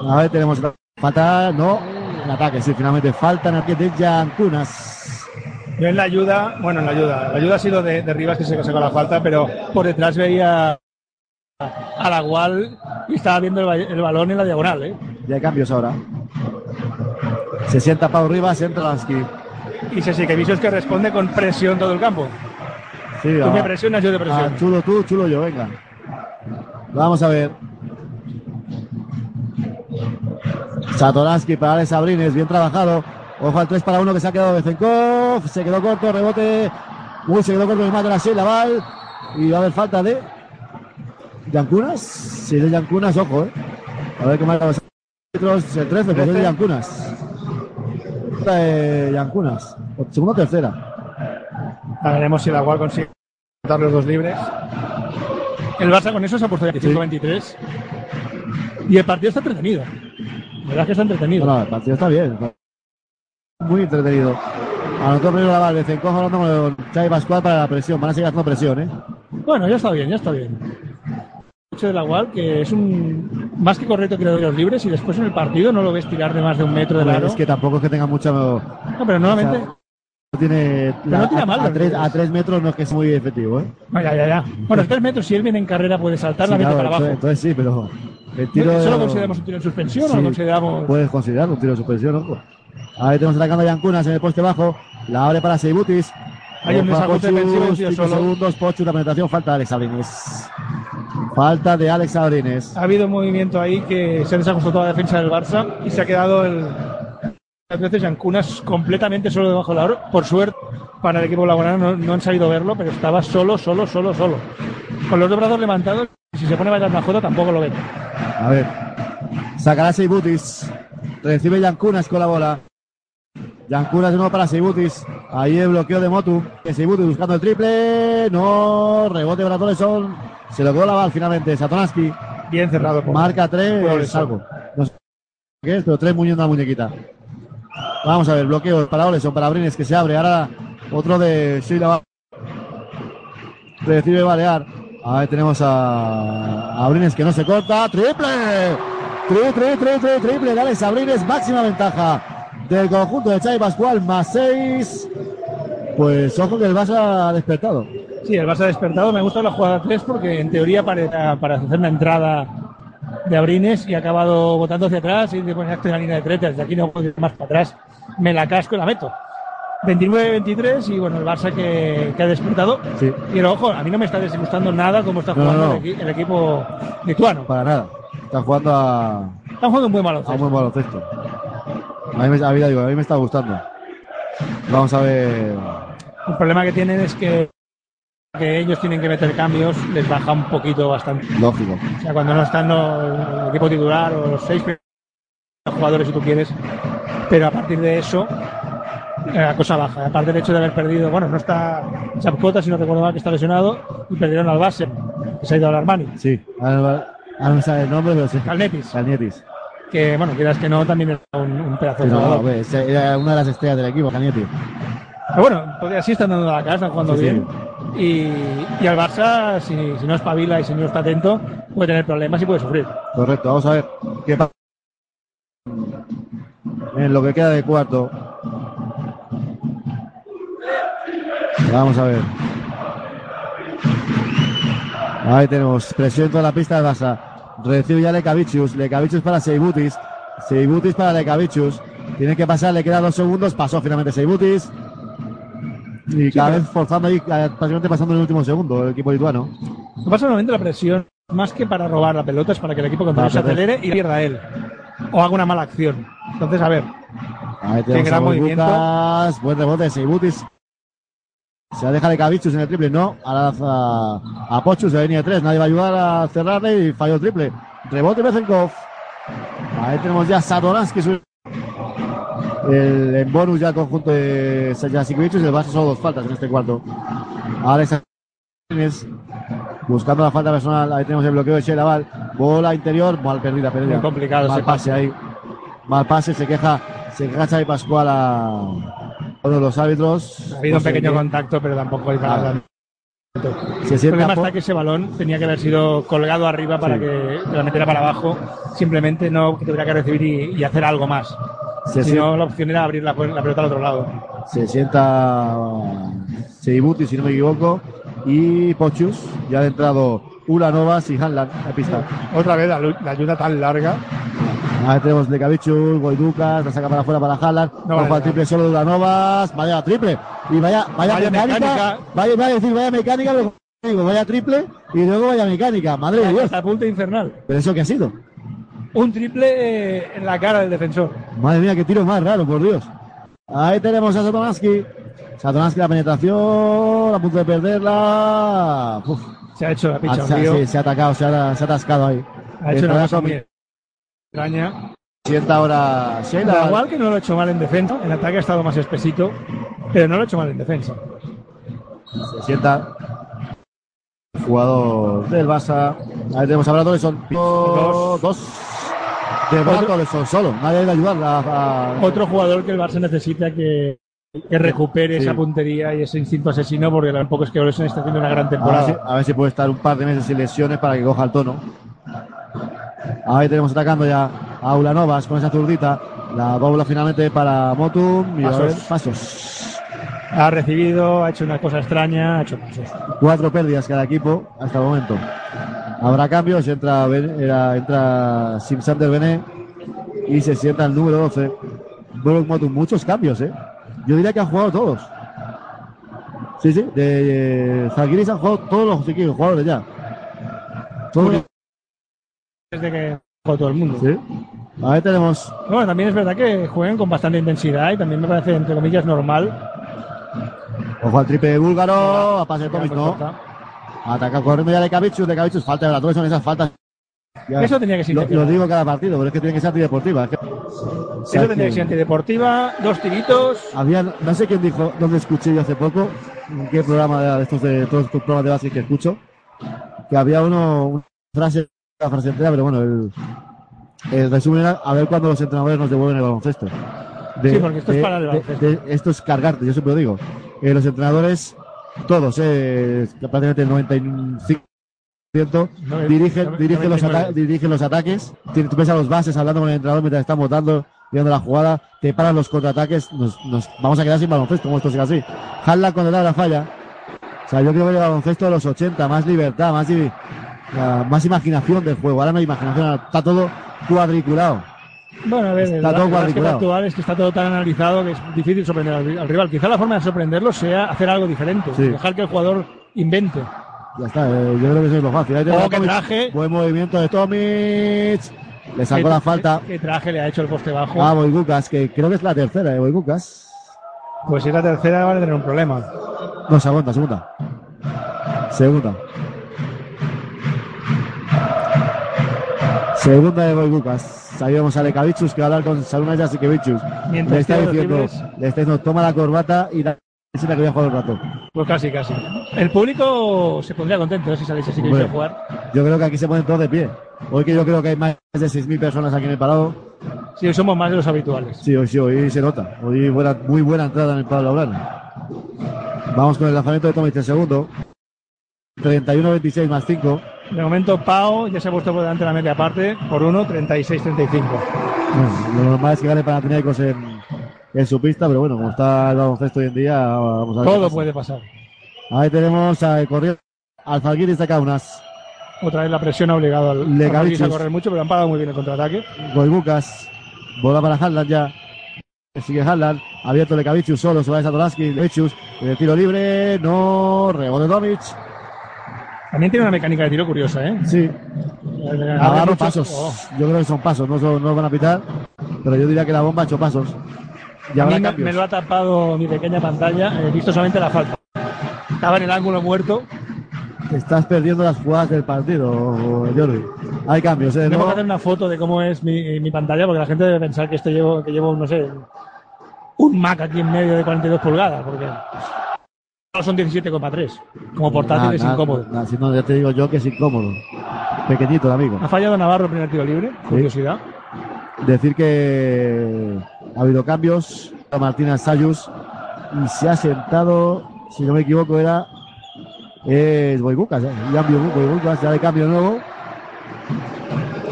A ver, tenemos falta, no, en ataque, sí, finalmente falta en el pie de Yankunas. Yo en la ayuda, bueno, en la ayuda, la ayuda ha sido de, de Rivas que se sacó la falta, pero por detrás veía a la Gual y estaba viendo el, ba- el balón en la diagonal, ¿eh? Ya hay cambios ahora. Se sienta Pau Rivas, entra Lansky. Y se que Vicios que responde con presión todo el campo. Sí, Tú a- me presionas, yo te a presiono. chulo tú, chulo yo, venga. Vamos a ver. Satoransky para Alex Abrines, bien trabajado. Ojo al 3 para 1 que se ha quedado Se quedó corto, rebote. Uy, se quedó corto el mate la Sheila Val. Y va a haber falta de. Yankunas. Si es de Yankunas, ojo, eh. A ver qué marca los árbitros. El 13, pues es de Yankunas. Falta de Yankunas. O- Segunda o tercera. A veremos si la Gual consigue dar los dos libres. El Barça con eso se ha puesto 25-23. Y el partido está entretenido. La verdad es que está entretenido. Bueno, el partido está bien. Muy entretenido. Anotó primero la Val, Bezenkov hablando con Xavi Pascual para la presión. Van a seguir haciendo presión, ¿eh? Bueno, ya está bien, ya está bien. El hecho de la Gual, que es un más que correcto que los libres y después en el partido no lo ves tirar de más de un metro del aro. Es que tampoco es que tenga mucha. No No, pero normalmente. tiene. Pero no tira a, mal a tres, a tres metros no es que es muy efectivo, ¿eh? No, ya, ya, ya. Bueno, tres metros, si él viene en carrera, puede saltar la Sí, mete claro, para abajo. entonces, sí, pero. El tiro. ¿Eso lo consideramos un tiro en suspensión o Sí. lo consideramos.? Puedes considerarlo un tiro de suspensión, ojo. Ahí tenemos atacando a Yankunas en el poste bajo. La abre para Seibutis. Hay un Ojo a desajuste Pochus, defensivo, un tío cinco solo. segundos, Pochus, la penetración, falta de Alex Abrines. Falta de Alex Abrines. Ha habido un movimiento ahí que se ha desajustado toda la defensa del Barça y se ha quedado el. A veces Yancunas completamente solo debajo del aro. Por suerte, para el equipo laboral no, no han sabido verlo, pero estaba solo, solo, solo, solo. Con los dos brazos levantados, si se pone a bailar una jota tampoco lo ven. A ver. Sacará Seibutis. Recibe Yankunas con la bola. Yankunas de nuevo para Seibutis. Ahí el bloqueo de Motu. Seibutis buscando el triple. No. Rebote para Toleson. Se lo quedó la bal finalmente. Satonaski. Bien cerrado. por- Marca por 3. Oleson. Salvo. No sé qué es, pero 3 muñeando la muñequita. Vamos a ver. Bloqueo para Oleson. Para Brines que se abre. Ahora otro de Sheila. Recibe Balear. Ahí tenemos a, a Brines que no se corta. ¡Triple! Tri, tri, tri, tri, triple de Alex Abrines. Máxima ventaja del conjunto de Xavi Pascual. Más 6. Pues ojo que el Barça ha despertado. Sí, el Barça ha despertado. Me ha gustado la jugada 3 porque en teoría para, para hacer una entrada de Abrines y ha acabado botando hacia atrás y después hace la línea de 3. Desde aquí no puedo ir más para atrás. Me la casco y la meto. 29-23 y bueno, el Barça que, que ha despertado. Sí. Pero ojo, a mí no me está disgustando nada cómo está No, jugando no, no. El, equi- el equipo lituano. Para nada. Está jugando a, Están jugando un buen a un baloncesto. buen baloncesto. A mí, me, a, mí, digo, a mí me está gustando. Vamos a ver. El problema que tienen es que, que ellos tienen que meter cambios, les baja un poquito bastante. Lógico. O sea, cuando no están no, el equipo titular o los seis jugadores, si tú quieres, pero a partir de eso, eh, la cosa baja. Aparte del hecho de haber perdido, bueno, no está Chapcota, si no recuerdo mal, que está lesionado, y perdieron al base, que se ha ido al Armani. Sí. Ahora no me sale el nombre, pero sí. Calnetis, Canietis. Que bueno, quieras que no, también es un, un pedazo de No, era una de las estrellas del equipo, Canietis. Pero bueno, todavía sí están dando la están jugando Sí, sí. bien. Y, y al Barça, si, si no espabila y si no está atento, puede tener problemas y puede sufrir. Correcto, vamos a ver qué pasa en lo que queda de cuarto. Vamos a ver. Ahí tenemos presión toda la pista de Barça. Recibe ya Lekavicius. Lekavicius para Seibutis. Seibutis para Lekavicius. Tiene que pasar, le queda dos segundos. Pasó finalmente Seibutis. Y cada pero- vez forzando ahí, eh, prácticamente pasando en el último segundo el equipo lituano. Que pasa normalmente la presión, más que para robar la pelota, es para que el equipo contrario se Para perder. acelere y pierda él. O haga una mala acción. Entonces, a ver, Ahí tenemos gran a movimiento. Buen rebote de Seibutis. Se la deja de Cavichus en el triple, no. Ahora a, a Pochus de línea de tres. Nadie va a ayudar a cerrarle y falló el triple. Rebote Bezenkov. Ahí tenemos ya Sadoransky. El, en bonus ya conjunto de Sajasikiewicz y el Barça solo dos faltas en este cuarto. Alex buscando la falta personal. Ahí tenemos el bloqueo de Shelaval. Bola interior, mal perdida, perdida. Muy complicado Mal pase ahí. Mal pase, se queja, se queja Xavi Pascual a, Todos los árbitros. Ha habido un pequeño contacto, pero tampoco hay para Ah. Se El sienta problema está que ese balón tenía que haber sido colgado arriba para Sí. que la metiera para abajo. Simplemente no que tuviera que recibir y, y hacer algo más. se, Si sien- no, la opción era abrir la, la pelota al otro lado. se sienta Seibuti, si no me equivoco, y Pochus. Ya han entrado Ulanovas y Hanlan a pista. Otra vez la, la ayuda tan larga. Ahí tenemos Lekavichus, Goiducas, la saca para afuera para Hanlan. No vale al triple solo de Ulanovas. Vaya triple. Y vaya, vaya, Vaya mecánica. mecánica. Vaya, vaya, decir, vaya mecánica, que digo, vaya triple y luego vaya mecánica. Madre de Dios. Punto infernal. ¿Pero eso qué ha sido? Un triple eh, en la cara del defensor. Madre mía, qué tiro más raro, por Dios. Ahí tenemos a Satonansky. Satonansky la penetración, a punto de perderla. Uf, Se ha hecho la ha- picha, se, ha- tío. sí, se ha atacado, se ha, se ha atascado ahí. Ha hecho una cosa muy extraña. Sienta ahora Sheila. igual que no lo ha hecho mal en defensa. En ataque ha estado más espesito. Pero no lo ha hecho mal en defensa. Se sienta. Jugador del Barça. Ahí tenemos a Brad Oleson. Dos. Dos. De Brad Otro- Oleson solo. Nadie le ayudar a, a- Otro jugador que el Barça necesita que, que recupere Sí. esa puntería y ese instinto asesino, porque tampoco es que Oleson está haciendo una gran A ver, si, temporada. a ver si puede estar un par de meses sin lesiones para que coja el tono. Ahí tenemos atacando ya a Ulanovas con esa zurdita. La dobla finalmente para Motum. Y a ver, Pasos. pasos. Ha recibido, ha hecho una cosa extraña, ha hecho pasos. Cuatro pérdidas cada equipo hasta el momento. Habrá cambios. Entra, era- entra Simsander Bené y se sienta el número 12. Brock Motum. Muchos cambios, ¿eh? Yo diría que han jugado todos. Sí, sí. De eh, Zalgiris han jugado todos los equipos, jugadores ya. Todos Desde que jugó todo el mundo. Sí. Ahí tenemos Bueno, también es verdad que juegan con bastante intensidad y también me parece, entre comillas, normal. Ojo al triple búlgaro, a pase de Tomic, Pues no. Ataca corriendo ya de Cabichus, de Cabichus, falta de la son esas faltas. Ya, Eso tenía que ser lo, lo digo cada partido, pero es que tiene que ser antideportiva. es que- Eso sea tendría que ser antideportiva, dos tiritos. Había, no sé quién dijo, dónde escuché yo hace poco, en qué programa de estos de todos estos programas de básquet que escucho, que había uno, una frase, una frase entera, pero bueno, el, el resumen era a ver cuándo los entrenadores nos devuelven el baloncesto. De- Sí, porque esto es de- para el baloncesto. de- esto es cargarte, yo siempre lo digo. Eh, los entrenadores, todos, eh, prácticamente el 95%, No, dirigen, no, dirigen, los 99. ata- dirigen los ataques. Tú ves a los bases hablando con el entrenador mientras están votando, viendo la jugada, te paran los contraataques, nos, nos vamos a quedar sin baloncesto, como esto siga así. Hanla cuando da la falla. O sea, yo creo que el baloncesto de los 80, más libertad, más, ah, más imaginación del juego. Ahora no hay imaginación, está todo cuadriculado. Bueno, a ver, Está el, todo cuadriculado. actual es que está todo tan analizado que es difícil sorprender al, al rival. Quizá la forma de sorprenderlo sea hacer algo diferente, Sí. dejar que el jugador invente. Ya está, eh, yo creo que eso es lo fácil. Ahí tenemos Oh, traje. Buen movimiento de Tomic. Le sacó ¿Qué- la falta ¿Qué, traje le ha hecho el poste bajo? a Boybucas, que creo que es la tercera de Boybucas. Pues si es la tercera van a tener un problema. No, segunda, segunda. Segunda. Segunda de Boybucas. Ahí vemos a Lekavichus que va a hablar con Saluna Jasikevichus. Mientras Le está diciendo, le está diciendo, toma la corbata y da que voy a jugar un rato. Pues casi, casi. El público se pondría contento ¿eh? si saliese así que Hombre. quisiera jugar. Yo creo que aquí se ponen todos de pie. Hoy que yo creo que hay más de 6.000 personas aquí en el parado. Sí, hoy somos más de los habituales. Sí, hoy sí, hoy se nota. Hoy buena, muy buena entrada en el Pablo Laurano. Vamos con el lanzamiento de Tomic el segundo. 31-26 más 5. De momento, Pau ya se ha puesto por delante de la media parte por 1, 36-35. Bueno, lo normal es que gane Panathinaikos en, en su pista, pero bueno, como está el baloncesto hoy en día, vamos a ver. Todo pasa. puede pasar. Ahí tenemos a corriendo al Zalgiris de Kaunas. Otra vez la presión ha obligado al Le al Madrid a correr mucho, pero han parado muy bien el contraataque. Goibucas. Bola para Hanlan ya. Sigue Hanlan. Abierto Lekavichus solo. Se va a Satoransky. Lekavichus. El tiro libre. No. Rebote Tomic. También tiene una mecánica de tiro curiosa, ¿eh? Sí. Agarro pasos. Oh. Yo creo que son pasos. No, son- no van a pitar. Pero yo diría que la bomba ha hecho pasos. Y A habrá mí me, lo ha tapado mi pequeña pantalla. He visto solamente la falta. Estaba en el ángulo muerto. Estás perdiendo las jugadas del partido, Jordi. Hay cambios, ¿eh? Tengo que hacer una foto de cómo es mi, mi pantalla porque la gente debe pensar que esto llevo, que llevo, no sé, un Mac aquí en medio de 42 pulgadas. Porque son 17,3. Como portátil Nah, es nah, incómodo. nah, si no, ya te digo yo que es incómodo. Pequeñito el amigo. Ha fallado Navarro el primer tiro libre. Curiosidad. Decir que ha habido cambios. Martina Sayus y se ha sentado, si no me equivoco, era es Boibucas, ya de cambio nuevo.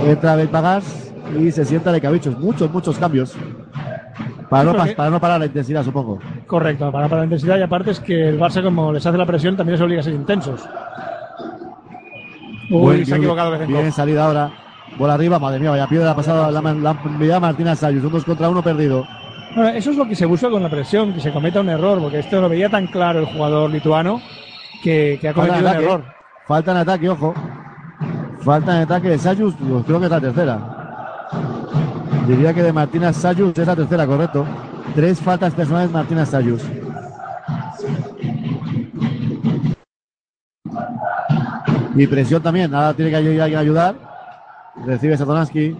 Entra Belpagas y se sienta de cabichos. Muchos, muchos cambios. Para no, para no parar la intensidad, supongo. Correcto, para, para la intensidad y aparte es que el Barça, como les hace la presión, también les obliga a ser intensos. Uy, Buen- se ha equivocado Bezenkov. Bien salida ahora. Bola arriba, madre mía, vaya piedra ha pasado la, la, la Martina Sayus. Un dos contra uno perdido. Bueno, eso es lo que se busca con la presión, que se cometa un error, porque esto lo veía tan claro el jugador lituano que, que ha cometido un error. Falta en ataque, ojo. Falta en ataque de Sayus, creo que es la tercera. Diría que de Martina Sayus es la tercera, correcto. Tres faltas personales Martina Sayus. Y presión también, ahora tiene que alguien ayudar. Recibe Satonansky.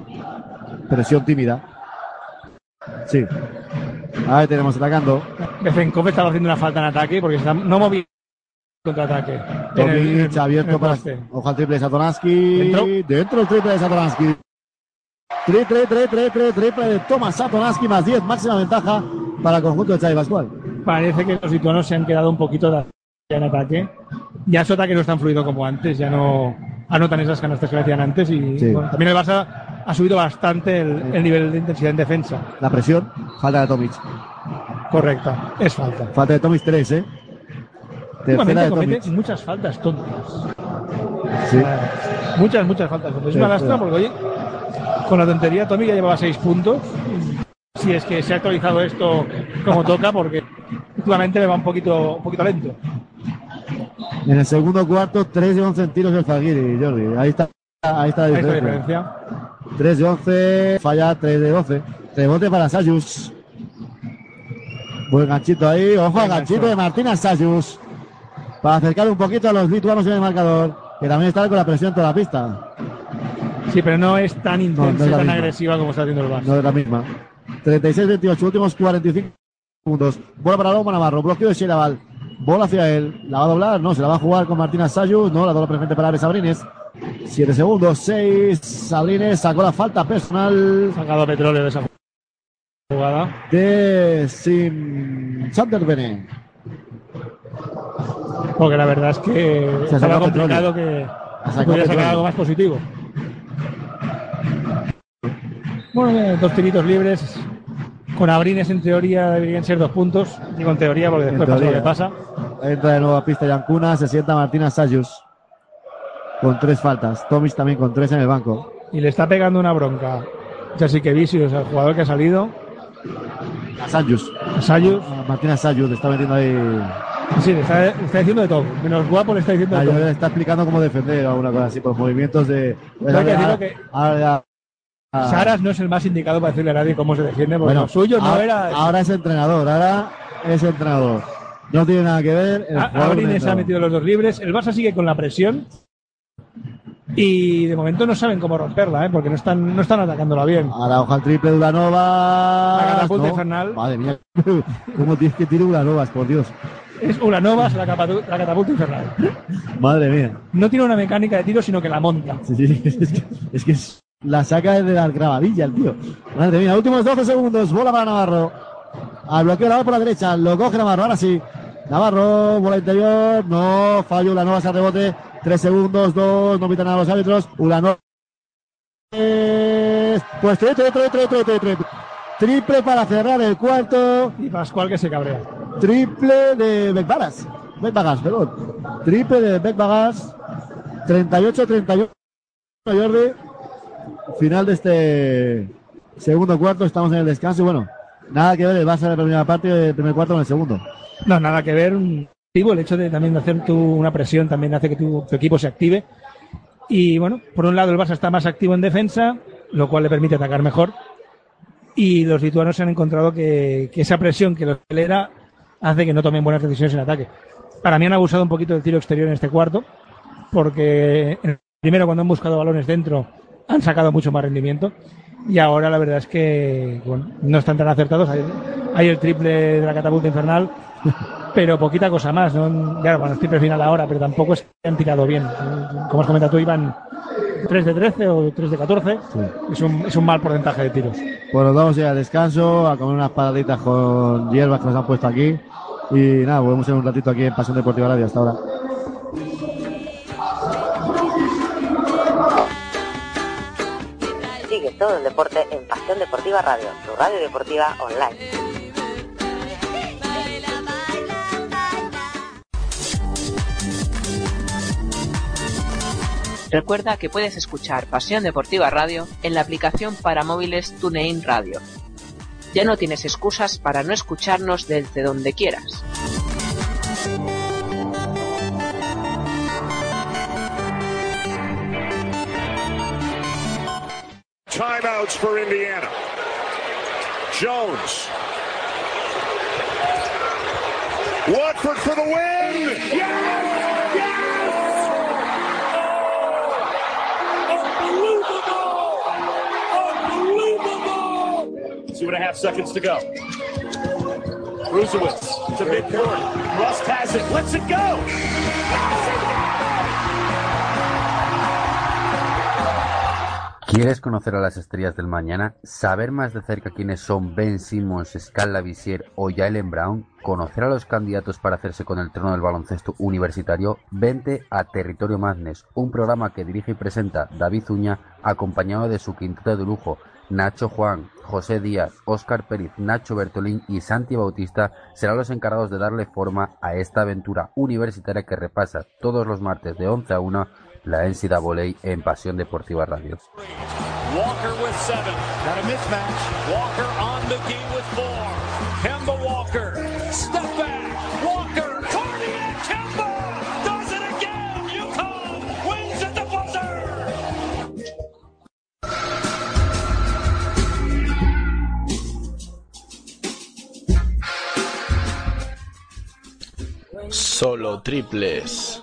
Presión tímida. Sí. Ahí tenemos atacando. Bezenkov estaba haciendo una falta en ataque porque está, no movía contraataque. El- el- Tomic abierto en el para. poste. Ojo al triple de Satoransky. Dentro. El triple de Satoransky. Triple, triple, triple, triple de Tomás Satoransky más 10, máxima ventaja para el conjunto de Xavi Pascual. Parece que los lituanos se han quedado un poquito de en ataque. Ya su ataque no es tan fluido como antes, ya no anotan esas canastas que le hacían antes y Sí. bueno, también el Barça ha subido bastante el, el nivel de intensidad en defensa. La presión, falta de Tomic. Correcta, es falta. Falta de Tomic 3, ¿eh? Tercera Últimamente de comete Tomic. muchas faltas tontas. Sí. Muchas, muchas faltas tontas. Es una sí. porque, oye, con la tontería Tommy ya llevaba seis puntos. Si es que se ha actualizado esto como toca, porque últimamente me va un poquito, un poquito lento. En el segundo cuarto, 3 de 11 en tiros del Zalgiris, Jordi. Ahí está, ahí está la Ahí diferencia. diferencia. 3 de 11, falla 3 de 12. Rebote para Sayus. Buen ganchito ahí, ojo al ganchito de Martina Sayus. Para acercar un poquito a los lituanos en el marcador, que también está con la presión en toda la pista. Sí, pero no es tan intensa no es tan misma. agresiva como está haciendo el Barça. No es la misma. 36-28, últimos 45 segundos. Bola para Loma Navarro, bloqueo de Shelaval. Bola hacia él. La va a doblar, no, se la va a jugar con Martina Sayus. No, la dobla perfectamente para Ares Sabrines. 7 segundos, 6. Sabrines sacó la falta personal Sacado petróleo de esa jugada. de Sim Sanderbene. Porque la verdad es que Se ha complicado que pudiera sacar algo más positivo. Bueno, dos tiritos libres. Con Abrines en teoría deberían ser dos puntos. Digo en teoría porque después pasa lo que pasa. Entra de nuevo a pista Yancuna, se sienta Martina Sayus. Con tres faltas. Tomis también con tres en el banco. Y le está pegando una bronca. Ya sí que Vicius, el jugador que ha salido. A Sayus. a Sayus. A Martina Sayus le está metiendo ahí. Sí, le está, diciendo de todo. Menos guapo le está diciendo Ah, de yo todo. le está explicando cómo defender o una cosa así, por movimientos de. Hay que Ahora- ahora- Saras no es el más indicado para decirle a nadie cómo se defiende, porque Bueno, lo suyo no ahora, era. ahora es entrenador, ahora es entrenador. No tiene nada que ver. Abrines ha metido los dos libres. El Barça sigue con la presión. Y de momento no saben cómo romperla, ¿eh? porque no están, no están atacándola bien. Ahora ojo al triple de Ulanova. La catapulta infernal. Madre mía, [laughs] cómo tienes que tirar Ulanovas, por Dios. Es Ulanovas la, la catapulta infernal. Madre mía. No tiene una mecánica de tiro, sino que la monta. Sí, sí, es, que, es que es- la saca desde la grabadilla el tío. Madre mía, últimos 12 segundos. Bola para Navarro. Al bloqueo la por la derecha. Lo coge Navarro. Ahora sí. Navarro, bola interior. No, fallo Ulanova al rebote. 3 segundos, 2. No pitan a los árbitros. Ulanova. Es- Pues triple, triple, triple, triple. Triple para cerrar el cuarto. Y Pascual que se cabrea. Triple de Becbagas. Becbagas, perdón. Triple de Becbagas. 38-38. Jordi. Final de este segundo cuarto. Estamos en el descanso. Y bueno, nada que ver el Barça de la primera parte del primer cuarto con el segundo. No, nada que ver. El hecho de también hacer tu, una presión también hace que tu, equipo se active. Y bueno, por un lado el Barça está más activo en defensa, lo cual le permite atacar mejor. Y los lituanos se han encontrado que, que esa presión que los acelera hace que no tomen buenas decisiones en ataque. Para mí han abusado un poquito del tiro exterior en este cuarto, porque primero cuando han buscado balones dentro han sacado mucho más rendimiento. Y ahora la verdad es que bueno, no están tan acertados. Hay, hay el triple de la catapulta infernal, [laughs] pero poquita cosa más. ¿no? Claro, bueno, el triple final ahora, pero tampoco es que han tirado bien. Como has comentado tú, iban 3 de 13 o 3 de 14. Es, un, es un mal porcentaje de tiros. Nos vamos a ir al descanso, a comer unas paladitas con hierbas que nos han puesto aquí. Y nada, volvemos en un ratito aquí en Pasión Deportiva Radio. Hasta ahora. Todo el deporte en Pasión Deportiva Radio, tu radio deportiva online. Recuerda que puedes escuchar Pasión Deportiva Radio en la aplicación para móviles TuneIn Radio. Ya no tienes excusas para no escucharnos desde donde quieras. Timeouts for Indiana. Jones. Watford for the win. Yes! Yes! Unbelievable! Unbelievable! Two and a half seconds to go. Brusewitz to midcourt. Rust has it. Lets it go. ¿Quieres conocer a las estrellas del mañana? ¿Saber más de cerca quiénes son Ben Simmons, Scala Visier o Jalen Brown? ¿Conocer a los candidatos para hacerse con el trono del baloncesto universitario? Vente a Territorio Madness, un programa que dirige y presenta David Uña, acompañado de su quinteto de lujo, Nacho Juan, José Díaz, Óscar Pérez, Nacho Bertolín y Santi Bautista serán los encargados de darle forma a esta aventura universitaria que repasa todos los martes de 11 a 1 la NCAA en Pasión Deportiva Radio. Walker with seven. Got a mismatch. Walker on McGee with four. Kemba Walker. Step back. Walker. Cardiac Kemba. Does it again. UConn wins at the buzzer. Solo triples.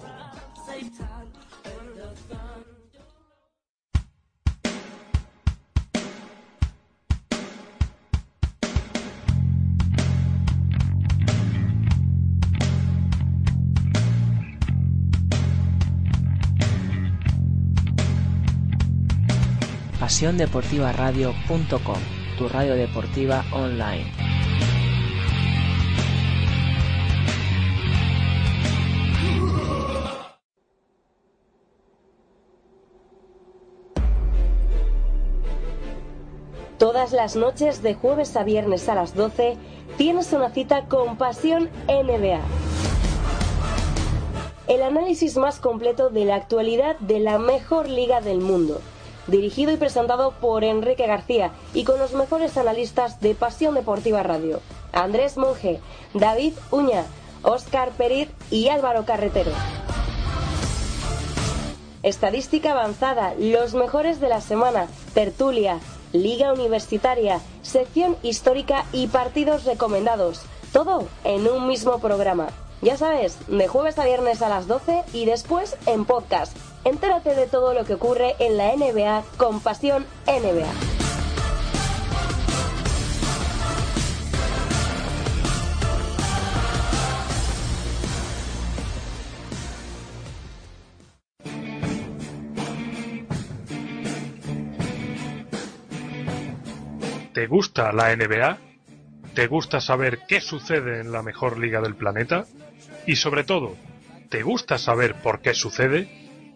pasiondeportivaradio.com, tu radio deportiva online. Todas las noches de jueves a viernes a las 12 tienes una cita con Pasión NBA. El análisis más completo de la actualidad de la mejor liga del mundo. Dirigido y presentado por Enrique García y con los mejores analistas de Pasión Deportiva Radio. Andrés Monge, David Uña, Óscar Periz y Álvaro Carretero. Estadística avanzada, los mejores de la semana, tertulia, liga universitaria, sección histórica y partidos recomendados. Todo en un mismo programa. Ya sabes, de jueves a viernes a las 12 y después en podcast. Entérate de todo lo que ocurre en la NBA con Pasión NBA. ¿Te gusta la NBA? ¿Te gusta saber qué sucede en la mejor liga del planeta? Y sobre todo, ¿te gusta saber por qué sucede?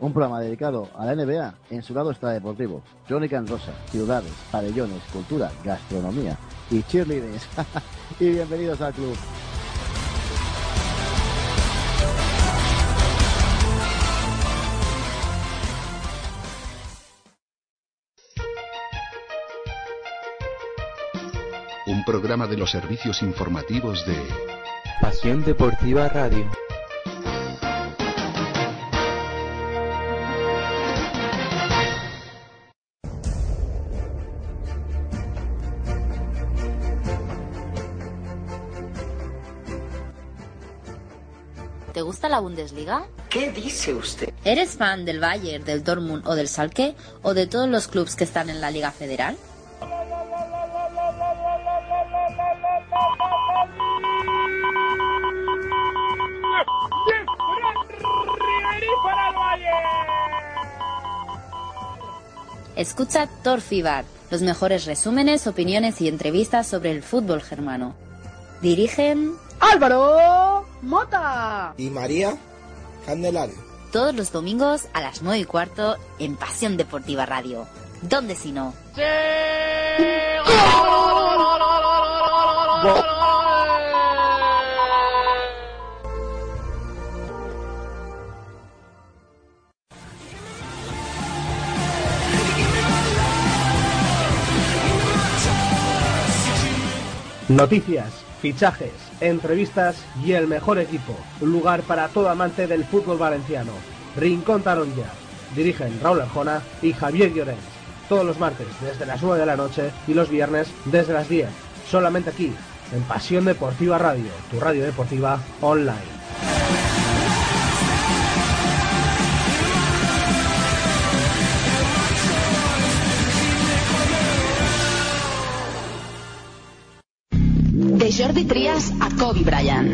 Un programa dedicado a la NBA en su lado extradeportivo. Crónica en rosa, ciudades, pabellones, cultura, gastronomía y cheerleaders. [laughs] y bienvenidos al club. Un programa de los servicios informativos de Pasión Deportiva Radio. Gusta la Bundesliga? ¿Qué dice usted? ¿Eres fan del Bayern, del Dortmund o del Schalke o de todos los clubes que están en la Liga Federal? Escucha Torfibar, los mejores resúmenes, opiniones y entrevistas sobre el fútbol germano. Dirigen Álvaro Mota. Y María Candelario. todos los domingos a las 9 y cuarto en Pasión Deportiva Radio. ¿Dónde si no? Noticias, fichajes, entrevistas y el mejor equipo. Lugar para todo amante del fútbol valenciano. Rincón Taronja. Dirigen Raúl Arjona y Javier Llorens. Todos los martes desde las 9 de la noche y los viernes desde las 10. Solamente aquí, en Pasión Deportiva Radio, tu radio deportiva online. Jordi Trias a Kobe Bryant.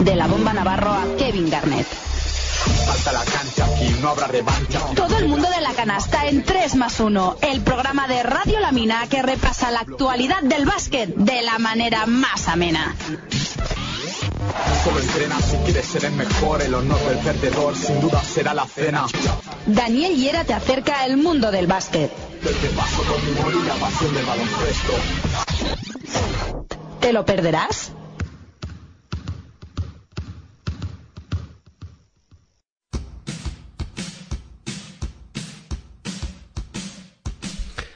De la bomba Navarro a Kevin Garnett. Falta la cancha, aquí no habrá revancha. Todo el mundo de la canasta en 3 más 1, el programa de Radio La Mina que repasa la actualidad del básquet de la manera más amena. Solo entrena si quieres ser el mejor, el honor del perdedor sin duda será la cena. Daniel Hiera te acerca al mundo del básquet. Te paso con mi humor y la pasión del baloncesto. ¿Te lo perderás?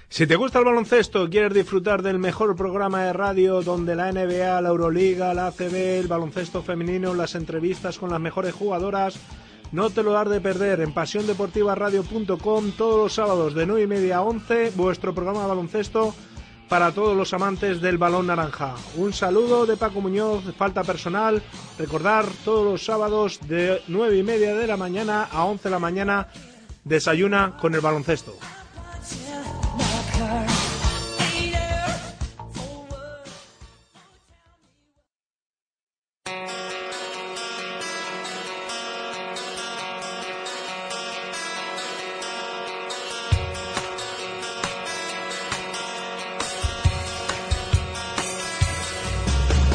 Si te gusta el baloncesto, quieres disfrutar del mejor programa de radio donde la NBA, la Euroliga, la ACB, el baloncesto femenino, las entrevistas con las mejores jugadoras, No te lo has de perder en pasiondeportivaradio.com todos los sábados de 9 y media a 11, vuestro programa de baloncesto para todos los amantes del balón naranja. Un saludo de Paco Muñoz, falta personal. Recordar todos los sábados de 9 y media de la mañana a 11 de la mañana, desayuna con el baloncesto.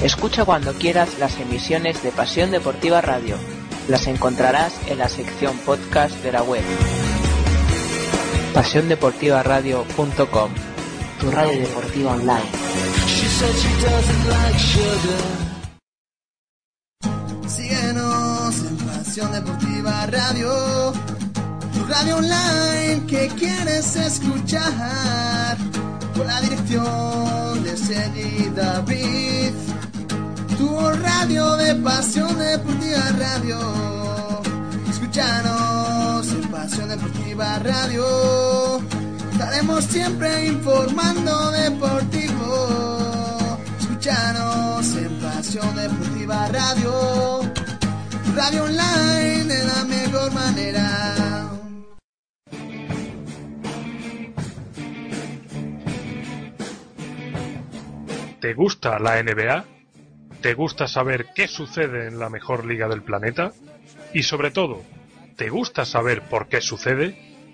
Escucha cuando quieras las emisiones de Pasión Deportiva Radio. Las encontrarás en la sección podcast de la web. PasiónDeportivaRadio.com Tu radio deportiva online. Síguenos en Pasión Deportiva Radio, tu radio online que quieres escuchar, con la dirección Deportiva Radio, estaremos siempre informando deportivo. Escúchanos en Pasión Deportiva Radio, radio online de la mejor manera. ¿Te gusta la NBA? ¿Te gusta saber qué sucede en la mejor liga del planeta? Y sobre todo, ¿te gusta saber por qué sucede?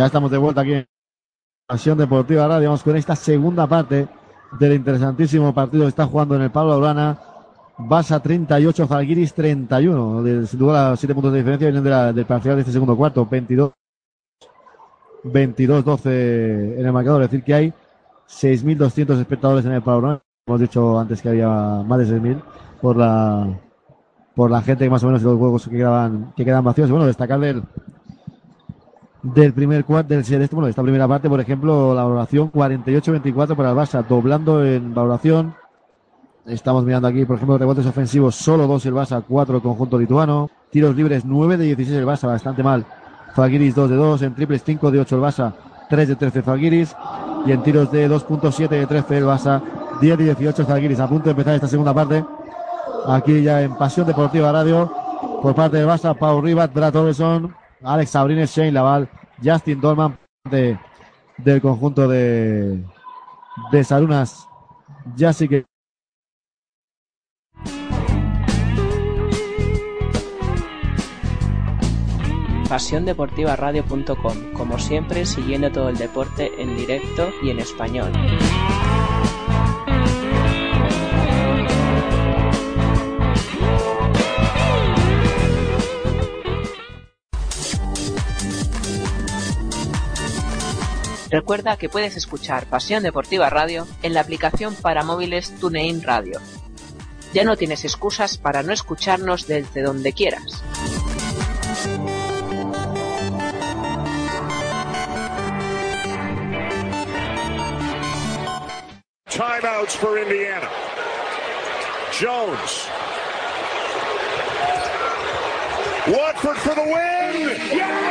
Ya estamos de vuelta aquí en Pasión Deportiva Radio. Vamos con esta segunda parte del interesantísimo partido que está jugando en el Pablo Urana. Basa 38, Falguiris 31. De- Sin duda, los 7 puntos de diferencia vienen de la- del parcial de este segundo cuarto. 22, 22-12 en el marcador. Es decir, que hay 6.200 espectadores en el Pablo Urana. Hemos dicho antes que había más de 6.000 por la, por la gente que más o menos los juegos que quedaban, que quedan vacíos. Bueno, destacar del, del primer del de bueno, de esta primera parte, por ejemplo, la valoración 48-24 para el Barça, doblando en valoración. Estamos mirando aquí, por ejemplo, rebotes ofensivos, solo dos el Barça, cuatro el conjunto lituano. Tiros libres, 9 de 16 el Barça, bastante mal. Falguiris 2 de 2, en triples 5 de 8 el Barça, 3 de 13 Falguiris. Y en tiros de 2.7 de 13 el Barça, 10 de 18 Falguiris. A punto de empezar esta segunda parte. Aquí ya en Pasión Deportiva Radio, por parte del Barça, Pau Ribas, Brad Robertson, Alex Sabrines, Shane Laval, Justin Dolman de, del conjunto de, de Sarunas. Ya sí que como siempre siguiendo todo el deporte en directo y en español. Recuerda que puedes escuchar Pasión Deportiva Radio en la aplicación para móviles TuneIn Radio. Ya no tienes excusas para no escucharnos desde donde quieras. Timeouts for Indiana. Jones. Watford for the win.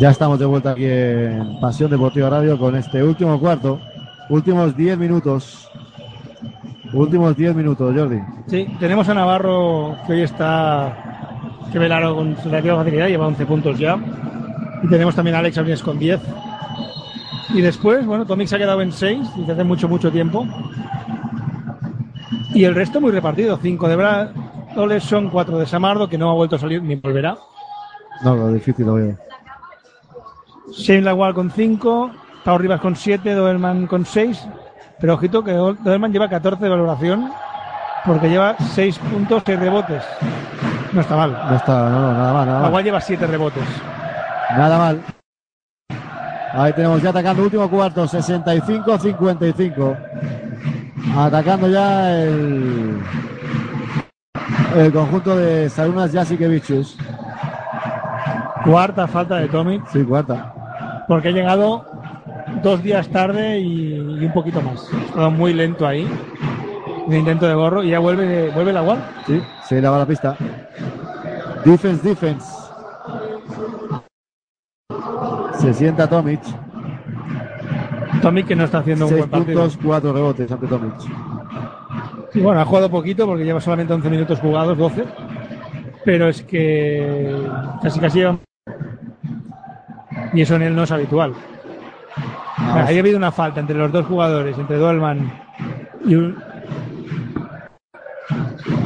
Ya estamos de vuelta aquí en Pasión Deportiva Radio con este último cuarto, últimos 10 minutos Últimos 10 minutos, Jordi. Sí, tenemos a Navarro que hoy está que velaro con relativa facilidad, lleva 11 puntos ya. Y tenemos también a Alex Abrines con 10. Y después, bueno, Tomic se ha quedado en 6 desde hace mucho, mucho tiempo. Y el resto muy repartido. 5 de Brad Oleson, 4 de Samardo, que no ha vuelto a salir ni volverá. No, lo difícil lo veo. Shane Lawal con 5, Pau Rivas con 7, Doberman con 6. Pero ojito que Doberman lleva 14 de valoración porque lleva 6 puntos, 6 rebotes. No está mal. No está, no, no, nada mal, nada mal. Lawal lleva 7 rebotes. Nada mal. Ahí tenemos ya atacando último cuarto, 65-55. Atacando ya el, el conjunto de Sarunas Jasikevichus. Cuarta falta de Tommy. Sí, cuarta. Porque ha llegado dos días tarde y, y un poquito más. Ha estado muy lento ahí. Un intento de gorro y ya vuelve, vuelve la guard. Sí, se lava la pista. Defense, defense. Se sienta Tomic. Tomic que no está haciendo un 6 buen partido. puntos, 4 rebotes ante Tomic. Y bueno, ha jugado poquito porque lleva solamente 11 minutos jugados, 12. Pero es que casi casi lleva. Y eso en él no es habitual. Ah, Ahí ha habido una falta entre los dos jugadores, entre Dolman y un.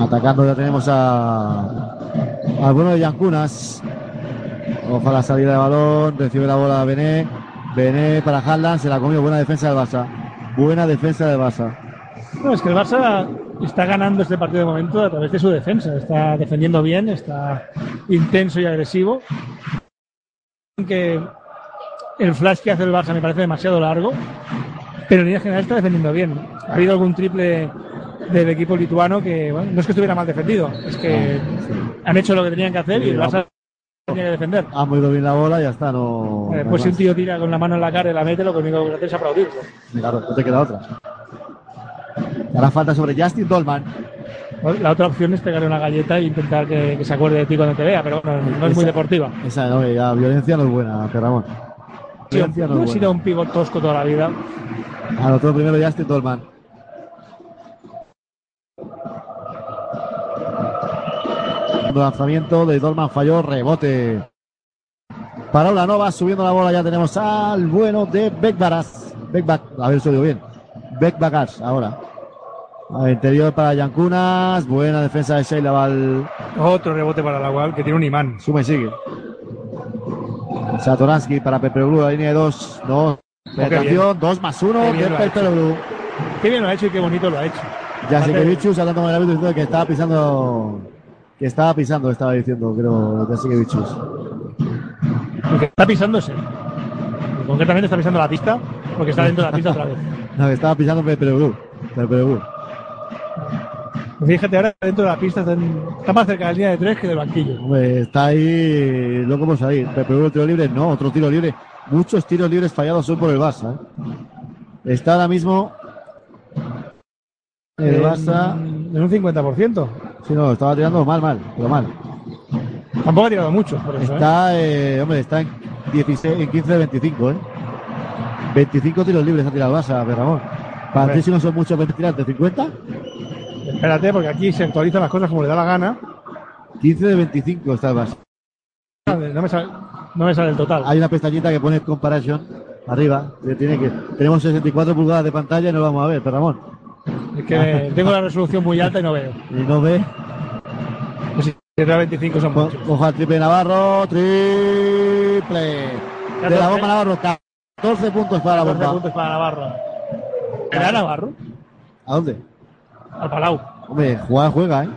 Atacando ya tenemos a al bueno de Yankunas. Ojo a la salida de balón, recibe la bola Bené. Bené para Harlan, se la comió. Buena defensa del Barça. Buena defensa del Barça. No, es que el Barça está ganando este partido de momento a través de su defensa. Está defendiendo bien, está intenso y agresivo. Que el flash que hace el Barça me parece demasiado largo, pero en línea general está defendiendo bien. Ha habido algún triple del equipo lituano que bueno, no es que estuviera mal defendido, es que han hecho lo que tenían que hacer y el Barça tenía que defender. Ha movido bien la bola y ya está. No, Eh, pues si un tío tira con la mano en la cara y la mete, lo único que hace es aplaudirlo. Claro, no te queda otra. Ahora falta sobre Justin Dolman. La otra opción es pegarle una galleta e intentar que, que se acuerde de ti cuando te vea, pero bueno, no es muy deportiva. Esa no, ya, violencia no es buena, Ramón. Violencia no no he es sido buena. un pivot tosco toda la vida. Anotó primero Justin Dolman. Lanzamiento de Dolman falló, rebote. Para Ulanova, subiendo la bola, ya tenemos al bueno de Beckbaras. Beckback, a ver si lo digo bien. Beckbackars, ahora. Al interior para Yankunas, buena defensa de Sheila Val. Otro rebote para la UAL que tiene un imán. Suma y sigue. Satoransky para Pepe Blue, la línea de dos. No. Penetración, dos más uno Qué de bien lo ha Pepe. Blue. Qué bien lo ha hecho y qué bonito lo ha hecho. Ya sé que Bichus hablando con el árbitro que estaba pisando. Que estaba pisando, estaba diciendo, creo, que Bichus. Porque está pisándose. Y concretamente está pisando la pista porque está dentro de la pista [laughs] otra vez. No, que estaba pisando Pepe Blue. Pepe Blue. Fíjate, ahora dentro de la pista está, más cerca de la línea de tres que del banquillo. Hombre, está ahí loco por salir. Pepe Blue, tiro libre, no, otro tiro libre. Muchos tiros libres fallados hoy por el Barça. ¿eh? Está ahora mismo el En- Barça. En un 50%. Sí, no, estaba tirando mal, mal, pero mal. Tampoco ha tirado mucho, por eso. ¿eh? Está, eh, hombre, está en, 16, en 15 de 25, ¿eh? 25 tiros libres ha tirado el Barça, pero Ramón. Para ti si no son muchos 20 tirar de 50, Espérate, porque aquí se actualizan las cosas como le da la gana. 15 de 25 está el Barça. No me sale, no me sale el total. Hay una pestañita que pone comparison arriba. que tiene que, tenemos 64 pulgadas de pantalla y no lo vamos a ver, pero Ramón. Es que tengo la resolución muy alta y no veo. Y no ve. Pues si era 25 son muchos. Coja el triple Navarro, triple. De la bomba Navarro, 14 puntos para la 14 bomba. puntos para Navarro. ¿Era Navarro? ¿A dónde? Al Palau. Hombre, juega, juega, ¿eh?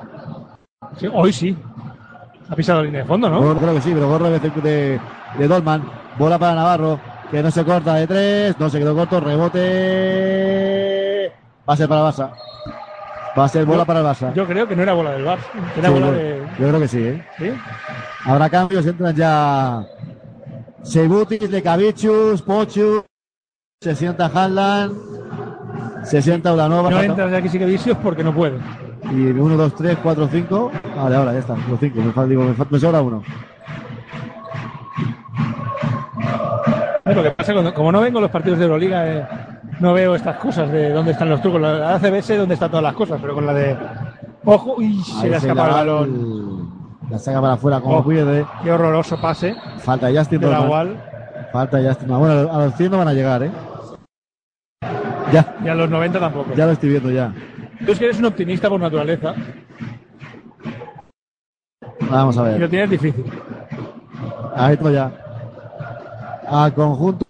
Sí, hoy sí. Ha pisado la línea de fondo, ¿no? Creo que sí, pero gorro de, de, de Dolman. Bola para Navarro, que no se corta de tres, no se quedó corto, rebote. Va a ser para Barça. Va a ser bola Yo- para el Barça. Yo creo que no era bola del Barça. Era Sí, bola yo- de. Yo creo que sí, ¿eh? ¿Sí? Habrá cambios, entran ya Sebutis, Lekavichus, Pochu, se sienta Hanlan, se sienta Ulanova. No entra de aquí sí que vicios porque no puede. Y 1, 2, 3, 4, 5. Vale, ahora ya está, los 5. Me, falta, digo, me, me sobra uno. Lo que pasa cuando, como no vengo los partidos de Euroliga, eh, no veo estas cosas de dónde están los trucos. La ACB sé dónde están todas las cosas, pero con la de. Ojo, uy, se le escapado el la- balón. La saca para afuera como Oh, puede. Qué horroroso pase. Falta de Justin De la. Falta de Justin Bueno, a los 100 no van a llegar, ¿eh? Ya, Y a los 90 tampoco. ya lo estoy viendo ya. Tú es que eres un optimista por naturaleza Vamos a y ver. lo tienes difícil. Ahí está ya. Al conjunto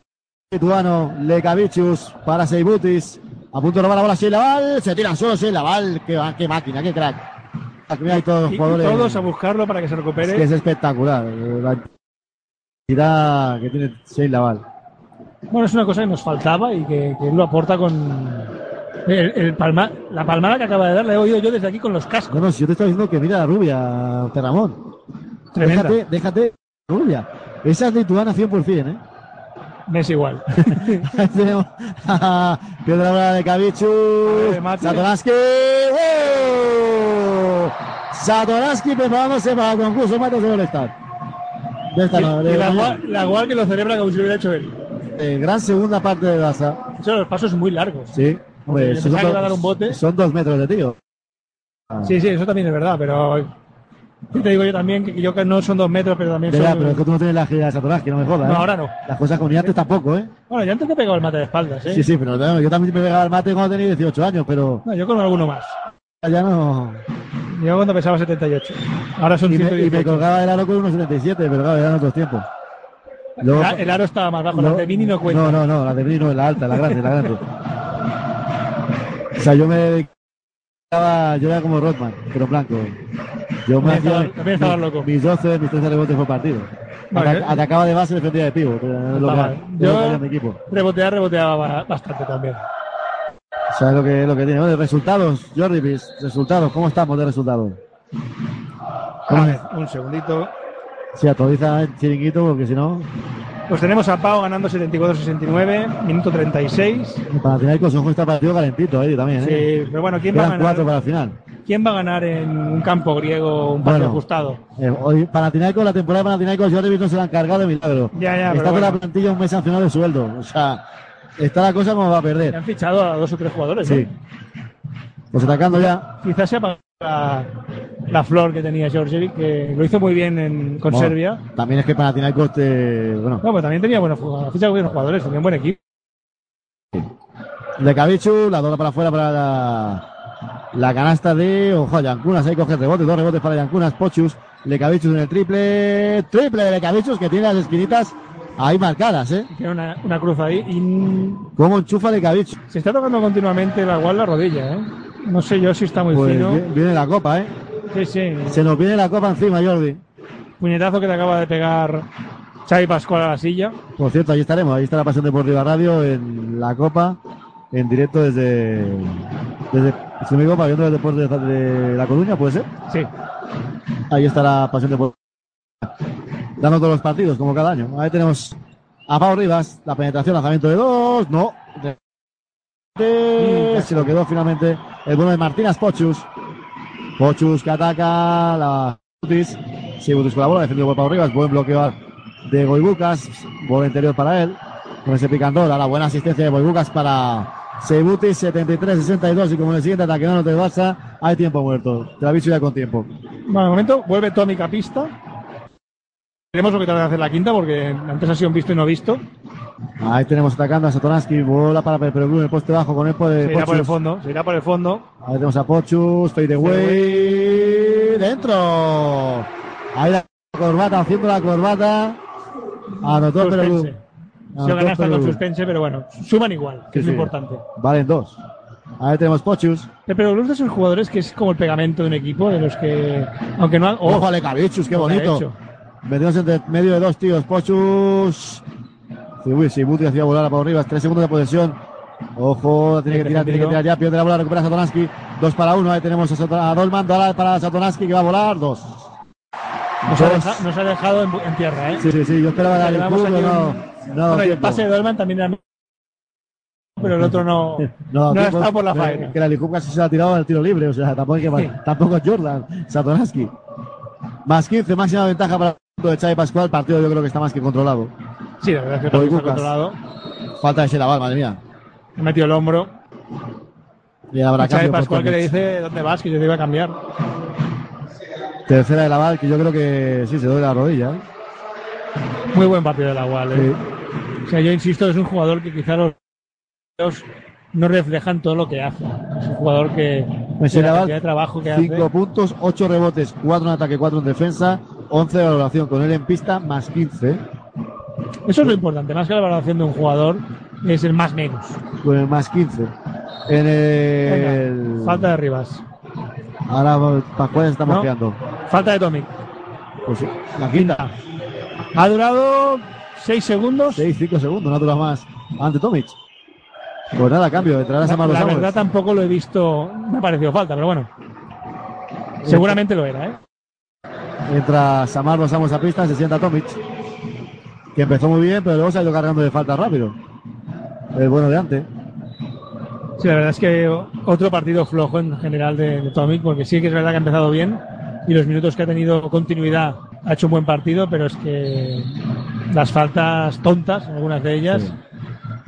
lituano, Lekavicius para Seibutis. A punto de robar la bola Sheila Val. Se tiran solo Sheila Val. Qué, qué máquina, qué crack. Aquí hay todos los Y, y jugadores. todos a buscarlo para que se Es recupere. que es espectacular. eh, La intensidad que tiene Sheila. Bueno, es una cosa que nos faltaba y que, que él lo aporta con. El, el palma- la palmada que acaba de dar la he oído yo desde aquí con los cascos. No, no, si yo te estaba diciendo que mira la rubia, Terramón. Tremenda. Déjate, déjate, rubia. Esa es lituana 100%, ¿eh? Me es igual. [laughs] Ahí tenemos a Piedra bola de Kavichu. Satoransky. ¡Oh! Satoransky preparándose para el concurso Matos de All-Star. De esta no, Y la, mañana. gua- la gual que lo celebra como si lo hubiera hecho él. Eh, gran segunda parte de Daza. Son los pasos muy largos. Sí. Hombre, Yo son, que dos- iba a dar un bote. son dos metros de tío. Ah. Sí, sí, eso también es verdad, pero. ¿qué te digo yo también? Que yo que no son dos metros, pero también son. pero es que tú no tienes la agilidad de Satoransky, no me jodas. No, ¿eh? ahora no. Las cosas con antes tampoco, ¿eh? Bueno, yo antes te he pegado el mate de espaldas, ¿eh? Sí, sí, pero bueno, yo también me pegaba el mate cuando tenía 18 años, pero No, yo con alguno más. ya no. Yo cuando pesaba 78. Ahora son Y me, y 118. me colgaba del aro con unos 77, pero claro, eran otros tiempos. Luego- El- el aro estaba más bajo, No, la de Mini no cuenta. No, no, no, la de Mini no es la alta, la grande, la grande. O sea, yo me dedicaba, yo era como Rodman, pero blanco. Yo me También hacía estaba- también estaba mis- loco. mis 12, mis 13 rebotes por partido. Vale, Ata- yo- atacaba de base y defendía de pivo. hacía Yo mi equipo. reboteaba ba- bastante también. ¿Sabes lo que, lo que tiene? Bueno, resultados, Jordi resultados, ¿cómo estamos de resultados? A ver, un segundito. Si actualiza el chiringuito, porque si no, Pues tenemos a Pau ganando 74-69, minuto 36. el Panathinaikos, ojo, está partido calentito ahí también, ¿eh? Sí, pero bueno, ¿quién va a ganar? cuatro para el final. ¿Quién va a ganar en un campo griego un partido Bueno. ajustado? Eh, hoy Panathinaikos, la temporada de Panathinaikos, Jordi no se la han cargado de milagro. Ya, ya, Está con bueno. la plantilla un mes sancionado de sueldo. O sea, está la cosa como va a perder. han fichado a dos o tres jugadores. Sí. ¿eh? Pues atacando ya. Quizás sea para la, la flor que tenía Georgievic, que lo hizo muy bien en- con Bueno, Serbia. También es que Panathinaikos, te, bueno, No, pero también tenía buenos jugadores, ficha buenos jugadores, tenía un buen equipo. de Cabichu, la dobla para afuera para la, la canasta de, ojo, Yankunas, ahí coge rebote, dos rebotes para Yankunas, Pochus, Lecavichus en el triple, triple de Lecavichus que tiene las esquinitas ahí marcadas, ¿eh? Tiene una, una cruz ahí y Cómo enchufa Lecavichus. se está tocando continuamente la igual la rodilla, ¿eh? No sé yo si está muy Pues fino. vi- viene la copa, ¿eh? Sí, sí. Se nos viene la copa encima, Jordi. Puñetazo que te acaba de pegar Xavi Pascual a la silla. Por cierto, ahí estaremos, ahí está la Pasión Deportiva Radio en la Copa, en directo desde, desde si me equivoco, pabellón de los deportes de, La Coruña, ¿puede ser? Sí. Ahí está la Pasión Deportiva. Dando todos los partidos, como cada año. Ahí tenemos a Pau Rivas, la penetración, lanzamiento de dos, no. De- Se lo quedó finalmente el bueno de Martínez Pochus. Pochus que ataca la Butis. Sí, Butis con la bola, defendido por Pau Rivas. Buen bloqueo de Goibucas. Bola interior para él. Con ese picandor, la buena asistencia de Goibucas para Seibutis, 73-62. Y como en el siguiente ataque no te pasa, hay tiempo muerto. Te aviso ya con tiempo. Bueno, de momento vuelve Tommy Capista. Veremos lo que tarda en hacer la quinta, porque antes ha sido un visto y no visto. Ahí tenemos atacando a Satoransky. Bola para Perperoglu en el poste bajo con el poder Se irá por el fondo, se irá por el fondo. Ahí tenemos a Pochus, fade away, dentro. Ahí la corbata, haciendo la corbata. Anotó Peroglu. Suspense. Se gana hasta con suspense, pero bueno, suman igual, que Sí, es sí. lo importante. Valen dos. Ahí tenemos Pochus. Pero los de esos jugadores que es como el pegamento de un equipo, de los que, aunque no han. oh, Ojo a Lecavichus, qué bonito. Metidos entre medio de dos tíos. Pochus. Sí, Buti hacía volar a Pau Rivas. Tres segundos de posesión. Ojo, tiene que tirar, tiene que tirar ya. Pierde la bola, recupera Satoransky. Dos para uno. Ahí tenemos a, Dolman. Ahora para Satoransky que va a volar. Dos. Nos ha, nos dejado en, en tierra, ¿eh? Sí, sí, sí. Yo esperaba dar el aquí no. no Bueno, el pase de Dolman también era. [laughs] Pero el otro no, no, tiempo. estado por la Que- faena. Que la casi se la ha tirado el tiro libre. O sea, tampoco, hay que, tampoco es Jordan. Satoransky. Más 15, máxima ventaja para el equipo de Xavi Pascual. El partido yo creo que está más que controlado. Sí, la verdad es que partido está controlado. Falta de Shelaval, madre mía. ha metido el hombro. Y habrá por Pascual que le dice, ¿dónde vas? Que yo te iba a cambiar. Tercera de Laval, que yo creo que sí, se duele la rodilla. ¿eh? Muy buen partido de la UAL. ¿eh? O sea, yo insisto, es un jugador que quizá los no reflejan todo lo que hace. Es un jugador que Pues de Laval, de trabajo que 5 hace. puntos, 8 rebotes, 4 en ataque, 4 en defensa, 11 de valoración con él en pista, más 15. Eso es lo importante, más que la valoración de un jugador, es el más menos. Con el más 15. En el. Venga, falta de Rivas. Ahora Pascual está No. mosqueando. Falta de Tomic. Pues sí, la quinta. Ha durado 6 segundos. 6, 5 segundos, no dura más. Ante Tomic. Pues nada, cambio, entrará La, Samar la Samuels. verdad tampoco lo he visto, me ha parecido falta, pero bueno. Seguramente lo era, ¿eh? Entra Samar Los Amos a pista, se sienta Tomic. Que empezó muy bien, pero luego se ha ido cargando de falta rápido. El bueno de antes. Sí, la verdad es que otro partido flojo en general de, de Tomic, porque sí que es verdad que ha empezado bien y los minutos que ha tenido continuidad ha hecho un buen partido, pero es que las faltas tontas, algunas de ellas,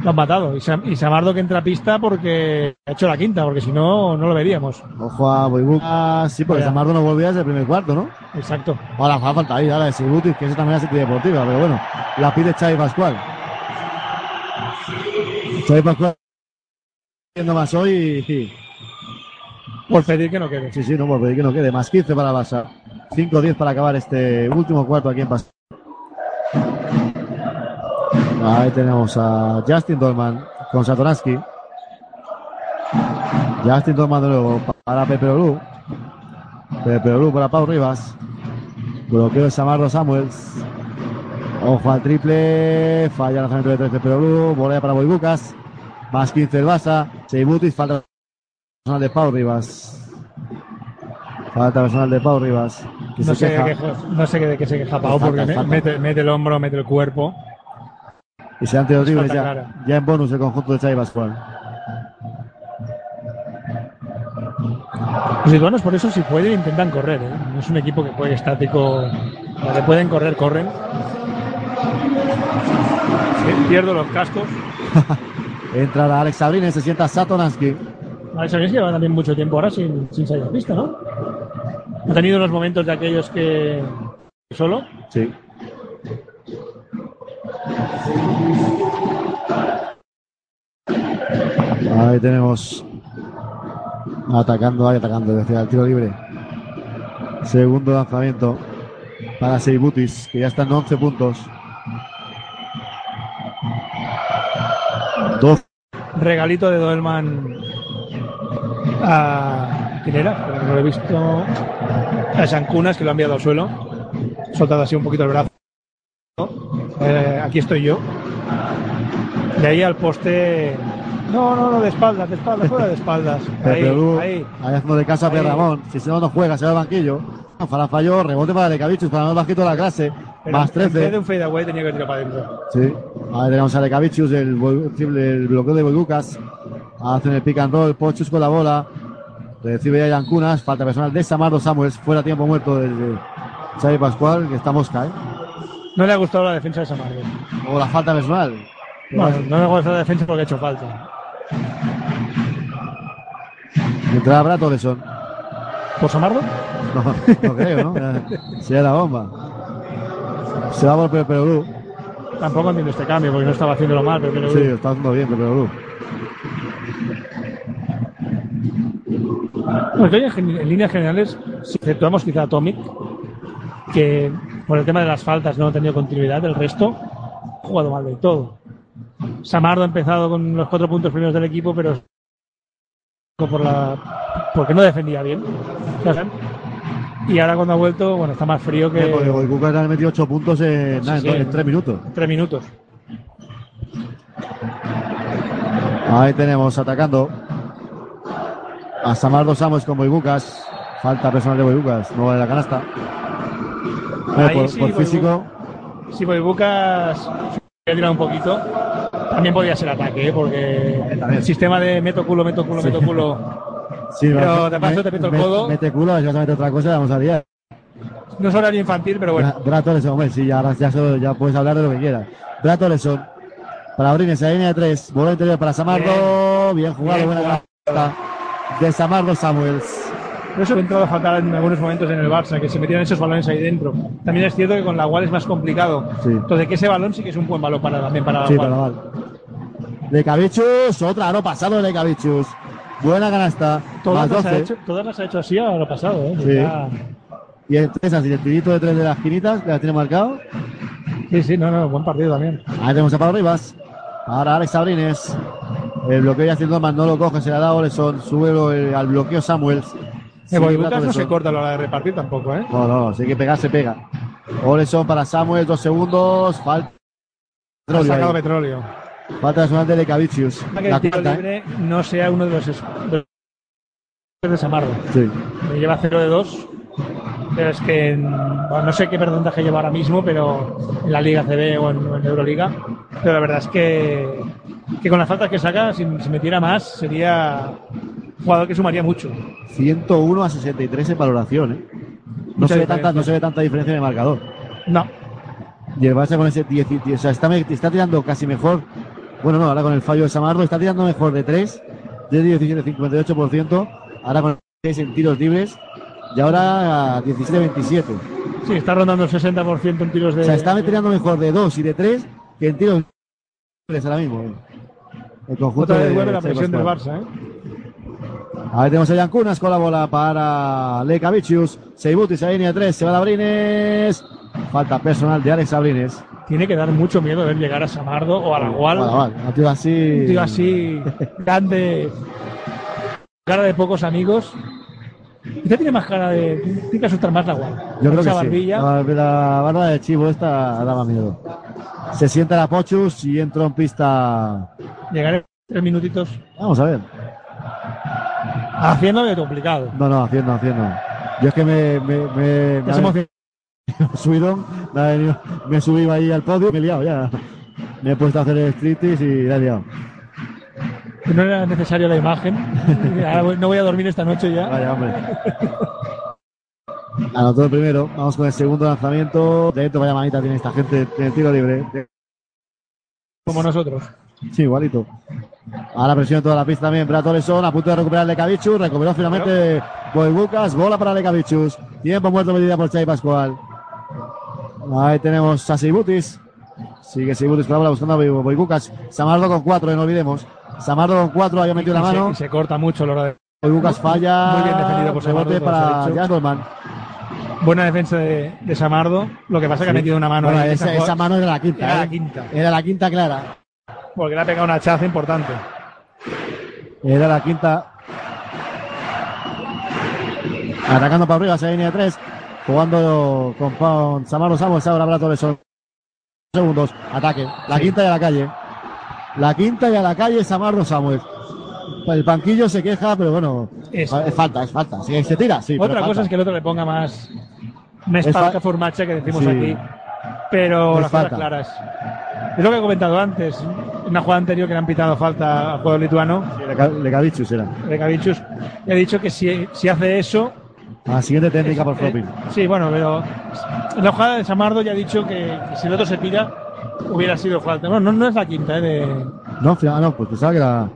lo han matado. Y, Sam- y Samardo que entra a pista porque ha hecho la quinta, porque si no, no lo veríamos. Ojo a Boibuca. Sí, porque. Samardo no volvía desde el primer cuarto, ¿no? Exacto. Ahora fa- falta ahí, ahora de Sibutis, que esa también es deportiva, pero bueno, la pide Xavi Pascual. Xavi Pascual viendo más hoy y sí. Por pedir que no quede. Sí, sí, no, por pedir que no quede. Más 15 para Barça. 5-10 para acabar este último cuarto aquí en Pascual. Ahí tenemos a Justin Dolman con Satoransky. Justin Dolman de nuevo para Pepe Olu. Pepe Olu para Pau Rivas. Bloqueo de Samardo Samuels. Ojo al triple. Falla el lanzamiento de 3 de Pepe Olu. Volea para Boibucas. Más 15 el Barça. Seibutis. Falta personal de Pau Rivas. Falta personal de Pau Rivas. Que No se sé, queja. de qué, no sé de qué se queja Pau, porque me- falta. mete, mete el hombro, mete el cuerpo. Y se han tirado Es libres ya, ya en bonus el conjunto de Xavi Pascual. Los lituanos por eso si pueden intentan correr, ¿eh? No es un equipo que puede estático. Que pueden correr, corren. Pierdo los cascos. [laughs] Entra Alex Sabrines, se sienta Satoransky. Alex Sabrines lleva también mucho tiempo ahora sin, sin salir a pista, ¿no? Ha tenido unos momentos de aquellos que solo. Sí. Ahí tenemos atacando, ahí atacando, decía el tiro libre. Segundo lanzamiento para Seibutis, que ya está en 11 puntos. Dos. Regalito de Doelman a. ¿Quién era? Porque No lo he visto. A Sankunas, que lo ha enviado al suelo. Soltado así un poquito el brazo. Eh, aquí estoy yo. De ahí al poste. No, no, no, de espaldas, de espaldas, fuera de espaldas. Ahí, Lu, ahí. ahí haciendo de casa a. Ramón. Si no, no juega, se va al banquillo. Fala falló, rebote para Lecavichus, para más bajito de la clase. Pero más En vez de 13. un fadeaway tenía que tirar para adentro. Sí. Ahí tenemos a Lecavichus, el, el bloqueo de Boyucas. Hacen el pick and roll, Pochus con la bola. Recibe ya Yancunas, falta personal de Samardo Samuels, fuera tiempo muerto de, de Xavi Pascual, que está mosca, ¿eh? No le ha gustado la defensa de Samardo. O la falta personal. Bueno, no le ha gustado la defensa porque ha hecho falta. Entrada Brad Oleson. ¿Por Samardo? No, no creo, ¿no? [laughs] Sería la bomba. Se va por Blue. Tampoco entiendo este cambio porque no estaba haciéndolo mal, pero Sí, está haciendo bien Pepe Blue. Bueno, en líneas generales, si exceptuamos quizá a Tomic, que por el tema de las faltas no ha tenido continuidad, el resto ha jugado mal del todo. Samardo ha empezado con los cuatro puntos primeros del equipo, pero por la porque no defendía bien. Y ahora cuando ha vuelto, bueno, está más frío que Porque Boycuca le han metido 8 puntos en, nada, Sí, en, sí. en 3 minutos. tres minutos. Ahí tenemos atacando a Samardo Samos con Boybucas. Falta personal de Boybucas, no vale la canasta. Ahí por, sí, por físico, Si Boibucas hubiera tirado un poquito, también podría ser ataque, ¿eh? porque el sistema de meto culo, meto culo, Sí. meto culo. [laughs] sí, Pero de paso te meto el codo. Mete culo, a meter otra cosa, vamos a liar. No es horario infantil, pero bueno. Oleson, hombre, sí, ya, ya, ya puedes hablar de lo que quieras. Brad Oleson para Brines, en la línea de tres. Bola interior para Samardo. Bien, jugado, Bien buena jugado. de Samardo Samuels. Por eso entrado a faltar en algunos momentos en el Barça, que se metían esos balones ahí dentro. También es cierto que con la Wall es más complicado. Sí. Entonces, que ese balón sí que es un buen balón para, también para la Sí, Wall. De Cabichus, otra, no pasado de Cabichus. Buena canasta. Todas las, ha 12. hecho, todas las ha hecho así a lo pasado. ¿eh? Sí. Ya- Y el tres así, el tirito de tres de las esquinitas, que la tiene marcado. Sí, sí, no, no, buen partido también. Ahí tenemos a Pablo Rivas. Ahora Alex Sabrines. El bloqueo ya haciendo más, no lo coge, se la da Oleson. Sube el- al bloqueo Samuels. Boy Silva Lucas no se corta a la hora de repartir tampoco, ¿eh? No, no, si hay que pegar, se pega. Oleson para Samuel, dos segundos. Falta. Ha Petróleo sacado ahí. petróleo. Falta personal de Lekavicius. Para que La el tiro cuarta, ¿eh? libre no sea uno de los de los de Samardo. Sí. Me lleva 0 de 2. Pero es que en- bueno, no sé qué porcentaje lleva ahora mismo, pero en la Liga CB o en, en Euroliga. Pero la verdad es que, que con las faltas que saca, si, si metiera más, sería jugador que sumaría mucho. 101 a 63 en valoración, ¿eh? No se, ve tanta, no se ve tanta diferencia en el marcador. No. Y el Barça con ese 10, y- o sea, está, está tirando casi mejor. Bueno, no, ahora con el fallo de Samardo está tirando mejor de 3, de 17-58%. Ahora con 6 en tiros libres y ahora 17-27. Sí, está rondando el 60% en tiros de. O sea, está tirando mejor de 2 y de 3 que en tiros libres ahora mismo. ¿eh? El conjunto Otra vez de vuelve la presión del. Barça, ¿eh? Ahí tenemos a Yankunas con la bola para Lekavicius. Seibutis, ahí línea 3, se va a Abrines. Falta personal de Alex Abrines. Tiene que dar mucho miedo ver llegar a Samardo o a la Gual. Un tío así. Un tío así, grande, cara de pocos amigos. Quizá tiene más cara de. Tiene que asustar más la Gual. Yo creo que Esa sí. barbilla. La, la barba de chivo esta daba miedo. Se sienta la Pochus y entró en pista. Llegar en tres minutitos. Vamos a ver. Haciendo de complicado. No, no, haciendo, haciendo. Yo es que me. me, me, me [laughs] subidón, me, ha venido- me subí ahí al podio y me he liado ya. Me he puesto a hacer el striptease y la he liado. No era necesaria la imagen. [laughs] Ahora no voy a dormir esta noche ya. Vaya, hombre. Anotó el primero. Vamos con el segundo lanzamiento. Dentro, vaya manita tiene esta gente en el tiro libre. Como nosotros. Sí, igualito. Ahora presiona toda la pista también. Brad Oleson a punto de recuperar Lecavichus. Recuperó finalmente Boy Lucas. Bola para Lecavichus. Tiempo muerto medida por Chay Pascual. Ahí tenemos a Seibutis. Sigue Seibutis con la bola buscando a Boy. Samardo con cuatro, eh, no olvidemos. Samardo con cuatro, había metido la Y se- mano. y se corta mucho a la hora de. Boy falla. Muy bien defendido por Samardo, para dicho. Jan Goldman. Buena defensa de, de Samardo. Lo que pasa es que ha metido una mano Bueno, ahí. esa, esa mano era la quinta. Era ¿eh? la quinta. Era la quinta clara. Porque le ha pegado una chaza importante. Era la quinta. Atacando para arriba, esa línea de tres. Jugando con, con Samaro Samos. Ahora habrá todos esos segundos. Ataque. La quinta y a la calle. La quinta y a la calle Samardo Samuel. El banquillo se queja, pero bueno. Es, falta, es falta. Si se tira, sí. Otra cosa falta. es que el otro le ponga más. Una Es espalda fa- formacha que decimos Sí. aquí. Pero Es las cosas claras. Es lo que he comentado antes. Una jugada anterior que le han pitado falta al jugador lituano. Legavichus era. Recavichus. He dicho que si, si hace eso. A la siguiente técnica por eh, flopping. sí, bueno, pero. En la jugada de Samardo ya ha dicho que, que si el otro se tira, hubiera sido falta. No, no, no es la quinta, ¿eh? De, No, ah, no, pues pensaba que era.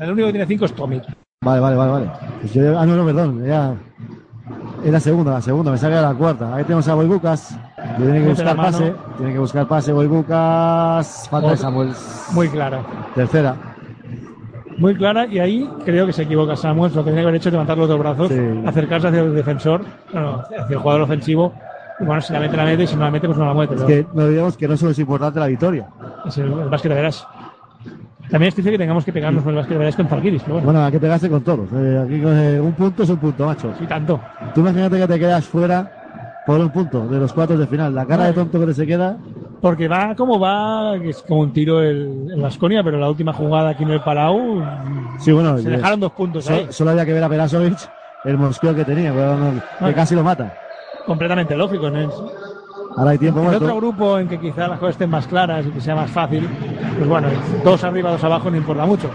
el único que tiene cinco es Tommy. Vale, vale, vale, vale. Pues yo- ah, no, no, perdón. Era, es la segunda, la segunda. Me sale la cuarta. Ahí tenemos a Boy Lucas. que Tiene que buscar pase. Tiene que buscar pase. Boy Lucas. Falta de Otra. Samuel. Muy clara. Tercera. Muy clara, y ahí creo que se equivoca Samuel. Lo que tenía que haber hecho es levantar los dos brazos, acercarse hacia el defensor, bueno, hacia el jugador ofensivo. Y bueno, si la mete, la mete, y si no la mete, pues no la mete. Es pero que no olvidemos que no solo es importante la victoria. Es el, el básquet de veras. También es triste que tengamos que pegarnos con el veras con Zarkiris, pero bueno. Bueno, hay que pegarse con todos. Eh, aquí con, eh, un punto es un punto, macho. Sí, tanto. Tú imagínate que te quedas fuera por un punto de los cuartos de final. La cara de tonto que te se queda. Porque va como va, es como un tiro el, en Vasconia, pero la última jugada aquí en el Palau. Sí, bueno. Se dejaron dos puntos so- ahí. Solo había que ver a Perasovic el mosqueo que tenía, que casi lo mata. Completamente lógico, ¿no? Ahora hay tiempo En muerto. otro grupo en que quizá las cosas estén más claras y que sea más fácil, pues bueno, dos arriba, dos abajo no importa mucho.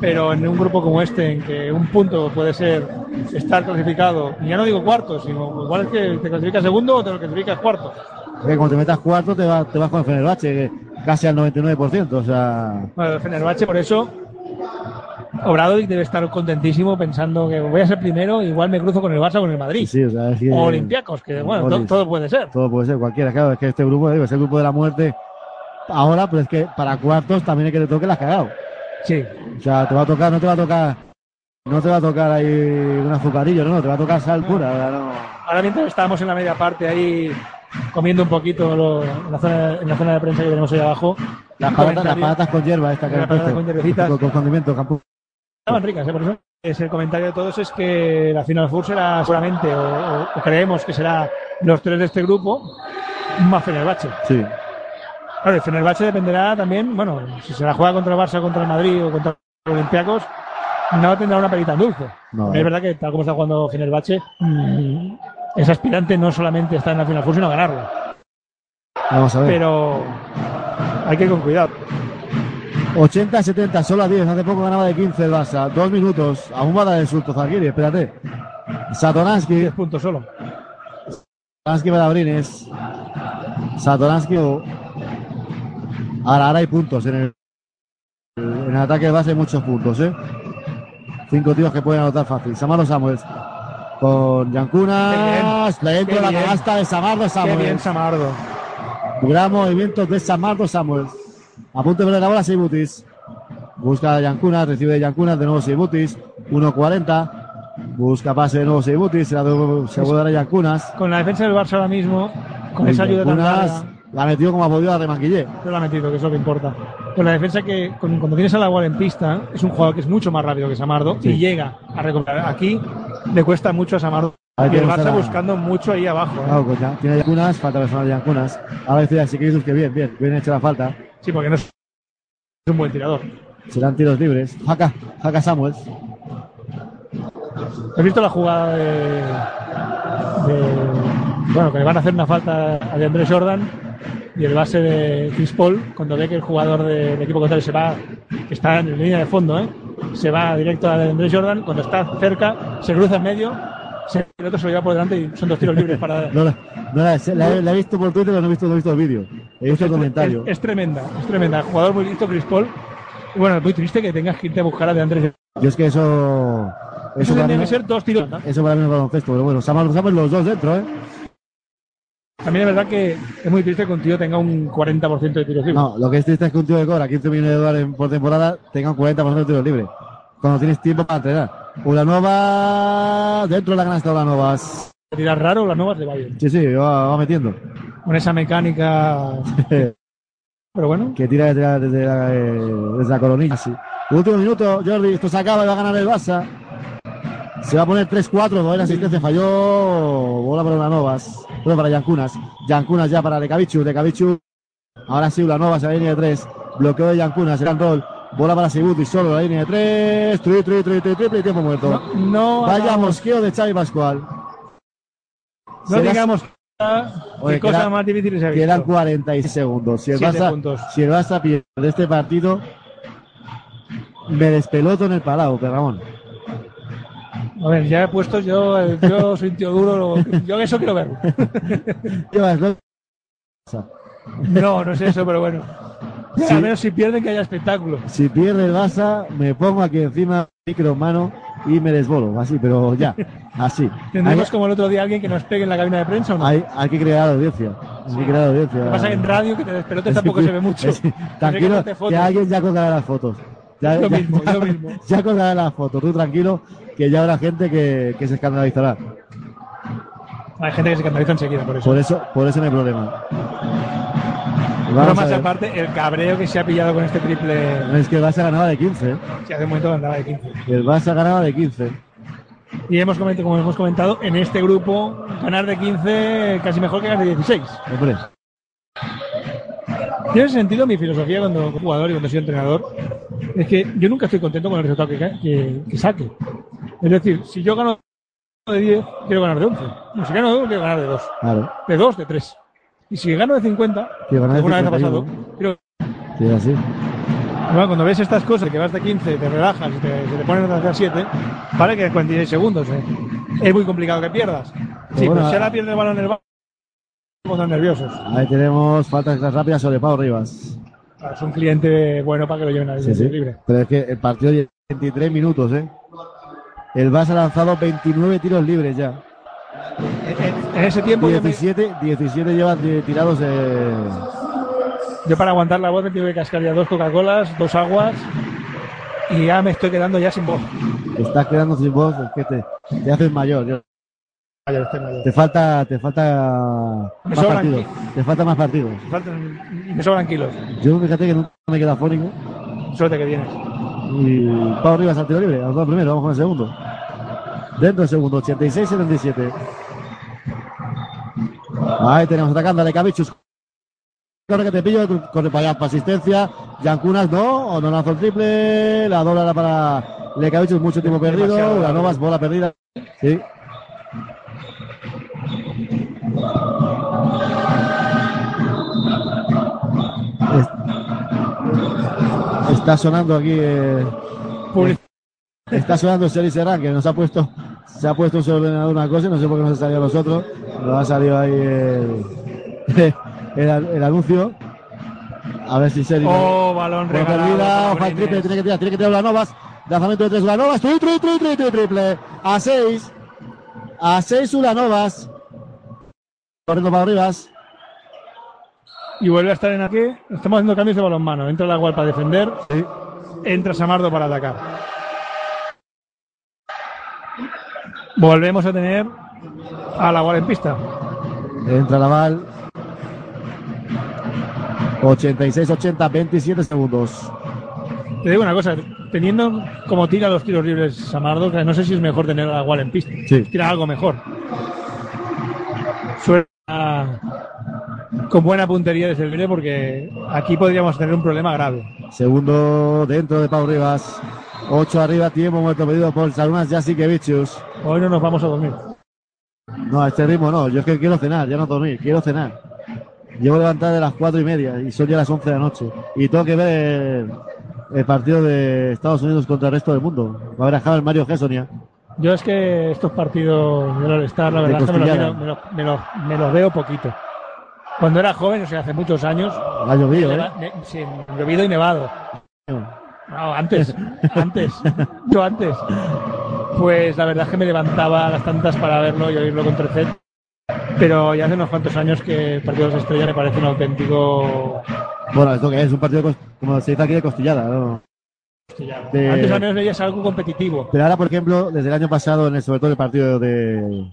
Pero en un grupo como este, en que un punto puede ser estar clasificado, y ya no digo cuarto, sino igual es que te clasificas segundo o te lo clasificas cuarto. Que como te metas cuarto te, va- te vas con el Fenerbahce. casi al 99%. O sea, Bueno, el Fenerbahce, por eso, Obradovic debe estar contentísimo pensando que voy a ser primero, igual me cruzo con el Barça o con el Madrid. sí, o sea, es que- O Olympiacos, que bueno, todo puede ser. Todo puede ser, cualquiera. Claro, es que este grupo digo, es el grupo de la muerte ahora, pero es que para cuartos también hay que te toque la has cagado. Sí. O sea, te va a tocar, no te va a tocar, no te va a tocar ahí un azucarillo, no, te va a tocar sal pura. no. Ahora mientras estábamos en la media parte ahí comiendo un poquito lo- en, la zona, en la zona de prensa que tenemos ahí abajo. Las patatas, las comentario- patatas con hierba, esta que Las patatas con hierbecitas. con, con condimento, campo. Estaban ricas, ¿eh? por eso. Es el comentario de todos es que la Final Four será seguramente, o, creemos que será los tres de este grupo, más Fenerbahce. Sí. Claro, el Fenerbahce dependerá también, bueno, si se la juega contra el Barça, contra el Madrid o contra los Olympiacos, no tendrá una pelita dulce. No, Porque eh. Es verdad que tal como está jugando Fenerbahce, mm, es aspirante no solamente está en la Final Four, sino a ganarla. Vamos a ver. Pero hay que ir con cuidado. 80-70, solo a 10. Hace poco ganaba de 15 el Barça. Dos minutos. Aún va a dar el surto Zagiri, espérate. Satoransky. 10 puntos solo. Satoransky para Brines. Satoransky. o- Ahora, ahora hay puntos. En el, en el ataque de base hay muchos puntos, ¿eh? Cinco tíos que pueden anotar fácil. Samardo Samuels. Con Yankunas. Le entra Qué la canasta de Samardo Qué Samuels. bien Samardo. Gran movimiento de Samardo Samuels. A punto de perder la bola Seibutis. Busca a Yankunas, recibe de Yankunas, de nuevo Seibutis. 1.40. Busca pase de nuevo Seibutis. Se la de- vuelve a dar a Yankunas. Con la defensa del Barça ahora mismo, con esa ayuda tan larga, La ha metido como ha podido a Remanquillé. no la ha metido, que es lo que importa. Con la defensa que con- cuando tienes a la en pista, es un jugador que es mucho más rápido que Samardo Sí. y llega a recuperar. Aquí le cuesta mucho a Samardo. Ahí Y el Barça buscando mucho ahí abajo. ¿eh? Claro, pues ya tiene Yankunas, falta personal de Yankunas. Ahora decía Sikiris que bien, bien, bien hecha la falta. Sí, porque no es un buen tirador. Serán tiros libres. Jaca, Jaca Samuels. ¿Has visto la jugada de, de- Bueno, que le van a hacer una falta a de Andrés Jordan y el base de Chris Paul, cuando ve que el jugador del equipo contrario se va, que está en línea de fondo, ¿eh? se va directo a de Andrés Jordan, cuando está cerca, se cruza en medio, el otro se lo lleva por delante y son dos tiros libres para. No, la, no la, la he, la he visto por Twitter, pero no he visto, no he visto el vídeo. He visto el comentario. Es, es tremenda, es tremenda. Jugador muy listo, Chris Paul. Y bueno, es muy triste que tengas que irte a buscar a de Andrés. Yo es que eso. Eso Eso para, tendría mí, que ser dos tiros. ¿no? eso para mí no es baloncesto, pero bueno, Samuels, Samuels los dos dentro, ¿eh? También es verdad que es muy triste que un tío tenga un 40% de tiros libres. No, lo que es triste es que un tío que cobra 15 millones de dólares por temporada tenga un 40% de tiros libres. Cuando tienes tiempo para entrenar. Ulanova dentro de la canasta Ulanovas. Tirar raro las nuevas de Bayern. Sí, sí, va, va metiendo. Con esa mecánica. [laughs] Pero bueno. que tira desde la, desde la, eh, desde la coronilla, sí. Último minuto, Jordi, esto se acaba y va a ganar el Barça. Se va a poner 3-4, buena asistencia, falló. Bola para Ulanovas. Bueno, para Yankunas. Yankunas ya para Lekavichu. Lekavichu. Ahora sí, Ulanovas a la línea de 3. Bloqueo de Yankunas, gran rol. Bola para Sibuti, solo la línea de 3. Tri, tri, tri, tri, triple y tiempo muerto. No, Vaya hagamos- mosqueo de Xavi Pascual. No digamos Oye, qué cosa queda- más difícil se ha Quedan visto. 46 segundos. Si el, Barça, si el Barça pierde este partido, me despeloto en el parado, Ramón. A ver, ya he puesto yo, yo [laughs] soy un tío duro, yo eso quiero ver. [laughs] Llevas dos- No, no es eso, pero bueno. Sí. Menos si pierden que haya espectáculo. Si pierde el Barça, me pongo aquí encima, micro en mano y me desbolo. Así, pero ya. [laughs] Así. Tendremos Hay, como el otro día alguien que nos pegue en la cabina de prensa o no. hay- hay que crear audiencia. Hay que crear audiencia. Lo que pasa que en radio que te despelotes [laughs] tampoco se ve mucho. que Tranquilo, que alguien ya colgará las fotos. Ya, Yo ya- mismo, yo [laughs] mismo. ya colgará las fotos. Tú tranquilo, que ya habrá gente que, que se escandalizará. Hay gente que se escandaliza enseguida por eso. Por eso, por eso no hay problema. Vamos más aparte, el cabreo que se ha pillado con este triple. Es que el Barça ganaba de 15. ¿eh? Si hace un momento andaba de 15. El Barça ganaba de 15. Y hemos comentado, como hemos comentado, en este grupo, ganar de 15 casi mejor que ganar de 16. Hombre, ese sentido, mi filosofía cuando jugador y cuando soy entrenador es que yo nunca estoy contento con el resultado que, que- que saque. Es decir, si yo gano de 10, quiero ganar de 11. Y si gano de 1, quiero ganar de 2. claro. De 2, de 3. Y si gano de 50, Quiero ganar de alguna vez ha 51. pasado, Sí, así. Bueno, cuando ves estas cosas, que vas de 15, te relajas y te, se te ponen a hacer 7, para que 46 segundos. ¿eh? Es muy complicado que pierdas. Sí, bueno, pero si ahora pierde el balón en el banco, estamos nerviosos. Ahí tenemos faltas rápidas sobre Pau Rivas. Es un cliente bueno para que lo lleven a Sí, sí. libre. Pero es que el partido lleva 23 minutos, ¿eh? El Barça ha lanzado 29 tiros libres ya. En ese tiempo yo, me- 17, 17 llevan tirados. Yo para aguantar la voz me tuve que cascar ya dos Coca-Colas, dos aguas y ya me estoy quedando ya sin voz. Te estás quedando sin voz, es que te, te haces mayor. yo- Mayor, estoy mayor. Te falta, te falta Me más partidos. Te falta más partidos. Me faltan- me sobran kilos. Yo fíjate que nunca me queda fónico. Suerte que vienes. Y Pau Rivas al tiro libre, a los dos primeros, vamos con el segundo. Dentro del segundo, 86-77. Ahí tenemos atacando a Lecavichus. Corre que te pillo, corre para allá para asistencia. Yancunas no, o no lanzó el triple. La dobla era para Lecavichus, mucho tiempo perdido. La. Novas, bola perdida. Sí. Es- Está sonando aquí. eh, Está sonando Seri Serrán, que nos ha puesto, se ha puesto en su ordenador una cosa, y no sé por qué nos ha salido a nosotros. Nos ha salido ahí el, [laughs] el, el anuncio. A ver si Seri. Oh, balón regalado perdida, triple, tiene que tirar, tiene que tirar Ulanovas. Lanzamiento de tres Ulanovas, tri, tri, tri, tri, tri, triple. A seis. A seis Ulanovas. Corriendo para Rivas. Y vuelve a estar en aquí. Estamos haciendo cambios de balonmano. Entra la Agual para defender. Entra Samardo para atacar. Volvemos a tener a la en pista. Entra Laval. 86-80, 27 segundos. Te digo una cosa, teniendo como tira los tiros libres Samardo, no sé si es mejor tener a la en pista. Sí. Tira algo mejor. Suena con buena puntería desde el libre porque aquí podríamos tener un problema grave. Segundo dentro de Pau Rivas. 8 arriba, tiempo muerto pedido por Sarunas Jasikevichus. Hoy no nos vamos a dormir. No, a este ritmo no. Yo es que quiero cenar, ya no dormir, quiero cenar. Llevo levantada de las cuatro y media y son ya las 11 de la noche. Y tengo que ver el, el partido de Estados Unidos contra el resto del mundo. Va a ver a el Mario Gessonia. Yo es que estos partidos del All-Star, la verdad, es que me los, me, los- me los- me los veo poquito. Cuando era joven, o sea, hace muchos años. Ha llovido, me ¿eh? sí, llovido y nevado. No, antes, [laughs] antes, mucho antes. Pues la verdad es que me levantaba a las tantas para verlo y oírlo con Trecet. Pero ya hace unos cuantos años que el partido de las estrellas me parece un auténtico. Bueno, esto que es un partido, como se dice aquí, de costillada. ¿no? De- Antes al menos veías algo competitivo. Pero ahora, por ejemplo, desde el año pasado, en el, sobre todo el partido de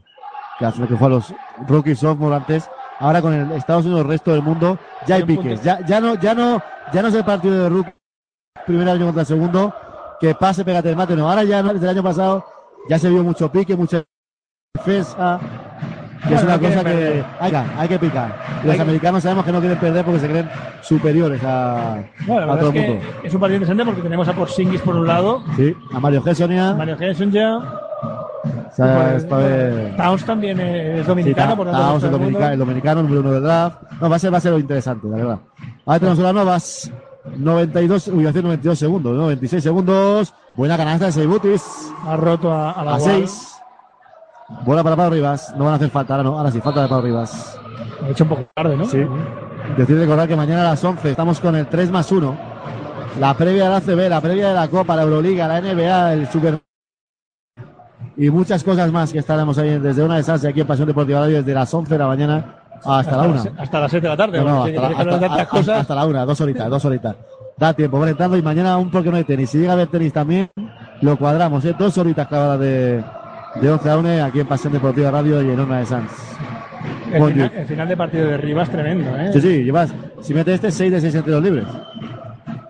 que hace que fue a los rookies sophomore antes, ahora con el Estados Unidos, el resto del mundo, ya hay piques. Ya, ya no, ya no, ya no es el partido de rookie primer año contra el segundo, que pase, pégate el mate, no. Ahora ya no, desde el año pasado ya se vio mucho pique, mucha defensa. Que es una no cosa que hay, que hay que picar. Los Hay que- americanos sabemos que no quieren perder porque se creen superiores a, Bueno, a todo el es mundo. es un partido interesante porque tenemos a Porzingis por un lado, Sí, a Mario Gessonia. Mario Henson ya. o sea, es para ver- Towns también es Sí, dominicano, Ta- por lo tanto. Towns, el, el mundo. dominicano, el dominicano, número uno del draft. No, va a ser, va a ser lo interesante, la verdad. Ahora tenemos las novas. 92, ubicación 92 segundos, ¿no? 26 segundos. Buena canasta de Seibutis. Ha roto a, a la A Gual. 6. Bola para Pablo Rivas. No van a hacer falta, ahora no. Ahora sí, falta de Pablo Rivas. Lo he hecho un poco tarde, ¿no? Sí. Decir recordar que mañana a las 11 estamos con el 3 más 1. La previa de la CB, la previa de la Copa, la Euroliga, la NBA, el Super. Y muchas cosas más que estaremos ahí desde una de esas aquí en Pasión Deportiva Radio desde las 11 de la mañana hasta, la 1. las- Hasta las 7 de la tarde. No, no, hasta, la, hasta- tantas hasta- cosas. hasta la una, dos horitas, dos horitas. Da tiempo, vale, entrando y mañana aún porque no hay tenis. Si llega a haber tenis también, lo cuadramos, ¿eh? Dos horitas cada de, de 11 a 1 aquí en Pasión Deportiva Radio y en Onda de Sanz. El final, día. el final de partido de Rivas tremendo, ¿eh? Sí, sí, llevas, si metes este, 6 de 6 en tiros libres.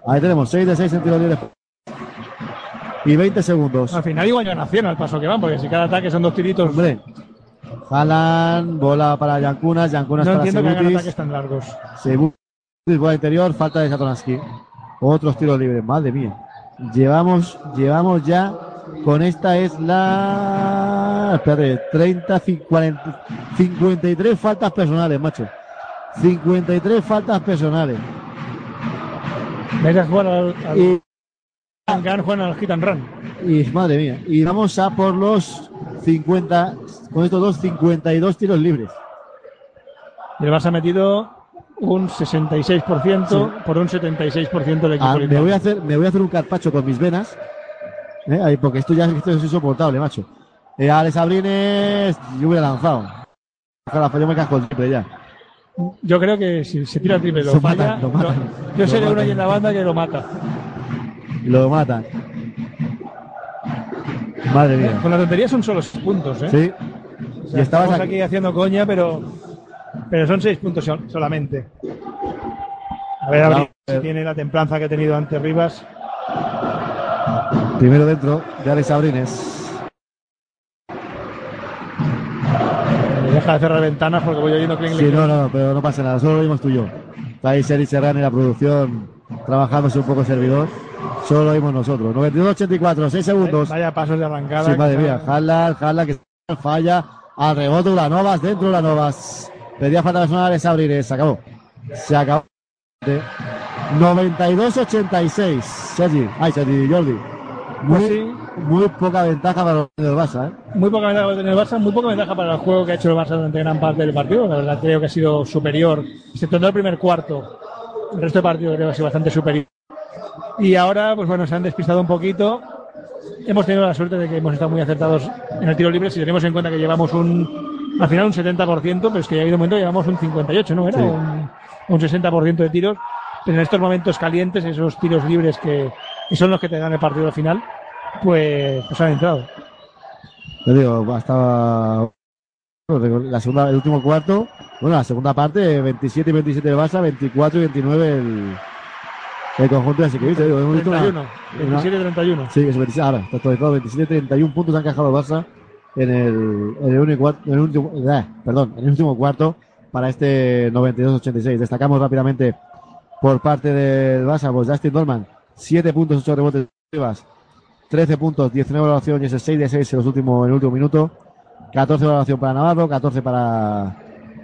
Ahí tenemos, 6 de 6 en tiros libres. Y 20 segundos. Al final igual ya nacional al paso que van, porque si cada ataque son dos tiritos. Hombre, Jalan, bola para Yankunas, Yankunas no para entiendo que hagan Sebutis. ataques tan largos. Sebutis, bola interior, falta de Satoransky. Otros tiros libres, madre mía. Llevamos, llevamos ya, con esta es la, espérate, 30, 40, 53 faltas personales, macho. 53 faltas personales. Ves a jugar al, al Y- juegan al hit and run. Y madre mía, y vamos a por los 50, con estos dos, 52 tiros libres. Y el Barça ha metido un 66% por un 76% del equipo. Ah, me, voy a hacer, me voy a hacer un carpacho con mis venas. ¿Eh? Ahí, porque esto ya esto es insoportable, macho. Eh, Alex Abrines, yo hubiera lanzado. Ojalá, yo me casco el triple ya. Yo creo que si se tira el triple lo falla, matan, lo matan. lo- yo seré uno ahí en la banda que lo mata. Lo matan. Madre mía. Con la tontería son solo 6 puntos, ¿eh? Sí. O sea, y estabas estamos aquí. aquí haciendo coña, pero, pero son 6 puntos sol- solamente. A ver, a ver si tiene la templanza que ha tenido ante Rivas. Primero dentro de Alex Abrines. Deja de cerrar ventanas porque voy oyendo clink, Sí, no, no, pero no pasa nada, solo lo oímos tú y yo. Está ahí Seri Serrano y la producción trabajándose un poco el servidor. Solo lo oímos nosotros. 92-84, 6 segundos. Vaya pasos de arrancada. Sí, madre que- mía. Harlan, Harlan que falla. Al rebote Ulanovas, dentro Ulanovas. Pedía falta personal Alex Abrines, se acabó. Se acabó. 92-86. Sergi, ay, Sergi, Jordi. Muy, Pues sí. muy poca ventaja para del Barça, ¿eh? Muy poca ventaja para tener el Barça, muy poca ventaja para el juego que ha hecho el Barça durante gran parte del partido. La verdad creo que ha sido superior, exceptuando el primer cuarto. El resto del partido creo que ha sido bastante superior. Y ahora, pues bueno, se han despistado un poquito. Hemos tenido la suerte de que hemos estado muy acertados en el tiro libre. Si tenemos en cuenta que llevamos un, al final un 70%, pero es que ya ha habido un momento que llevamos un 58, ¿no? Era Sí. un, un 60% de tiros. Pero en estos momentos calientes, esos tiros libres que, que son los que te dan el partido al final, pues, pues han entrado. Te digo, hasta la segunda, el último cuarto, bueno, la segunda parte, 27 y 27 del Barça, 24 y 29 el, el conjunto de Siquevic. te digo, hemos visto una- 31, una- 27-31. Sí, eso 27, ahora, está actualizado, 27 31 puntos han encajado el Barça en el, en el, único, en el último, eh, perdón, en el último cuarto para este 92-86. Destacamos rápidamente por parte del Barça, pues Justin Dorman, 7 puntos, 8 rebotes Rivas, 13 puntos, 19 valoración y ese 6 de 6 en, los últimos, en el último minuto. 14 valoración para Navarro, 14 para,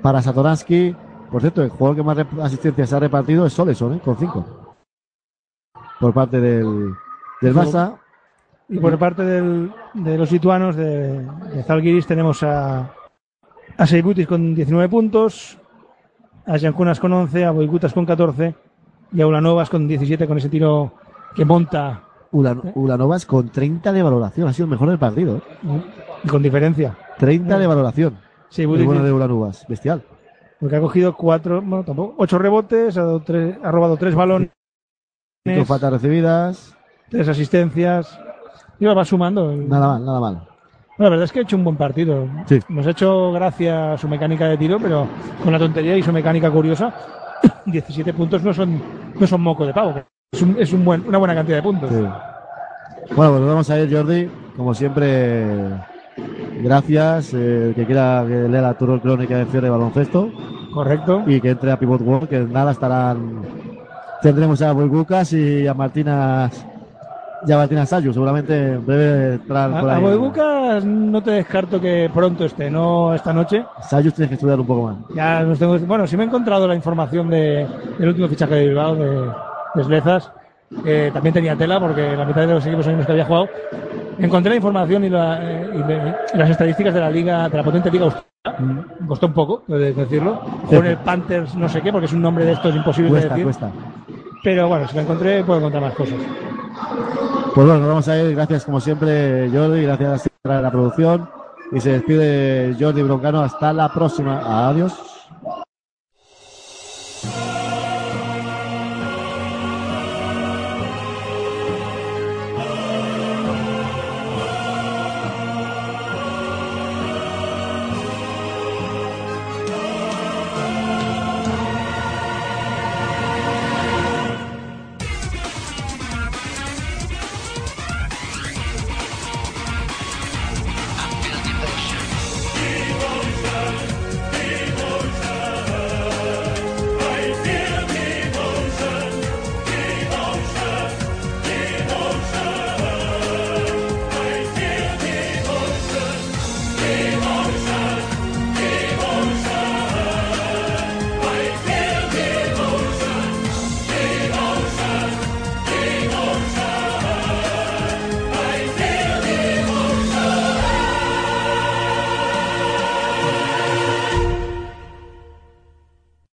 para Satoransky. Por cierto, el jugador que más asistencias ha repartido es Soleson, ¿eh? con 5. Por parte del, del Barça. Y por parte del- de los lituanos de, de Zalgiris tenemos a, a Seibutis con 19 puntos, a Jankunas con 11, a Boigutas con 14 y a Ulanovas con 17 con ese tiro que monta Ulan- Ulanovas con 30 de valoración. Ha sido el mejor del partido. ¿eh? y con diferencia. 30 de valoración. Sí, Budic- bueno de Ulanovas. Bestial. Porque ha cogido cuatro, bueno, tampoco, ocho rebotes, ha, dado tres- ha robado tres balones, Cinco faltas recibidas. tres asistencias. Y va sumando. Nada mal, nada mal. Bueno, la verdad es que ha hecho un buen partido. Sí. Nos ha hecho gracia su mecánica de tiro, pero con la tontería y su mecánica curiosa, [coughs] 17 puntos no son, no son moco de pavo. Es, un- es un buen, una buena cantidad de puntos. Sí. Bueno, pues vamos a ir, Jordi. Como siempre, gracias. Eh, el que quiera que lea la Tour Crónica de Fierre de Baloncesto. Correcto. Y que entre a Pivot World, que nada estarán. Tendremos a Boybucas y a Martina. Y a Martina Sayu. Seguramente en breve estarán por A, a ahí. Boibucas no te descarto que pronto esté, no esta noche. Sayus tienes que estudiar un poco más. Ya nos tengo, bueno, sí me he encontrado la información de, del último fichaje de Bilbao, de, de Slezas. que también tenía tela porque la mitad de los equipos en los que había jugado. Encontré la información y, la- eh, y de- las estadísticas de la liga, de la potente liga austriaca. Me costó un poco, de decirlo. Con el Panthers no sé qué, porque es un nombre de estos imposible de Cuesta, decir. cuesta. Pero bueno, si la encontré, puedo encontrar más cosas. Pues bueno, nos vamos a ir. Gracias como siempre, Jordi. Gracias a la producción. Y se despide Jordi Broncano. Hasta la próxima. Adiós.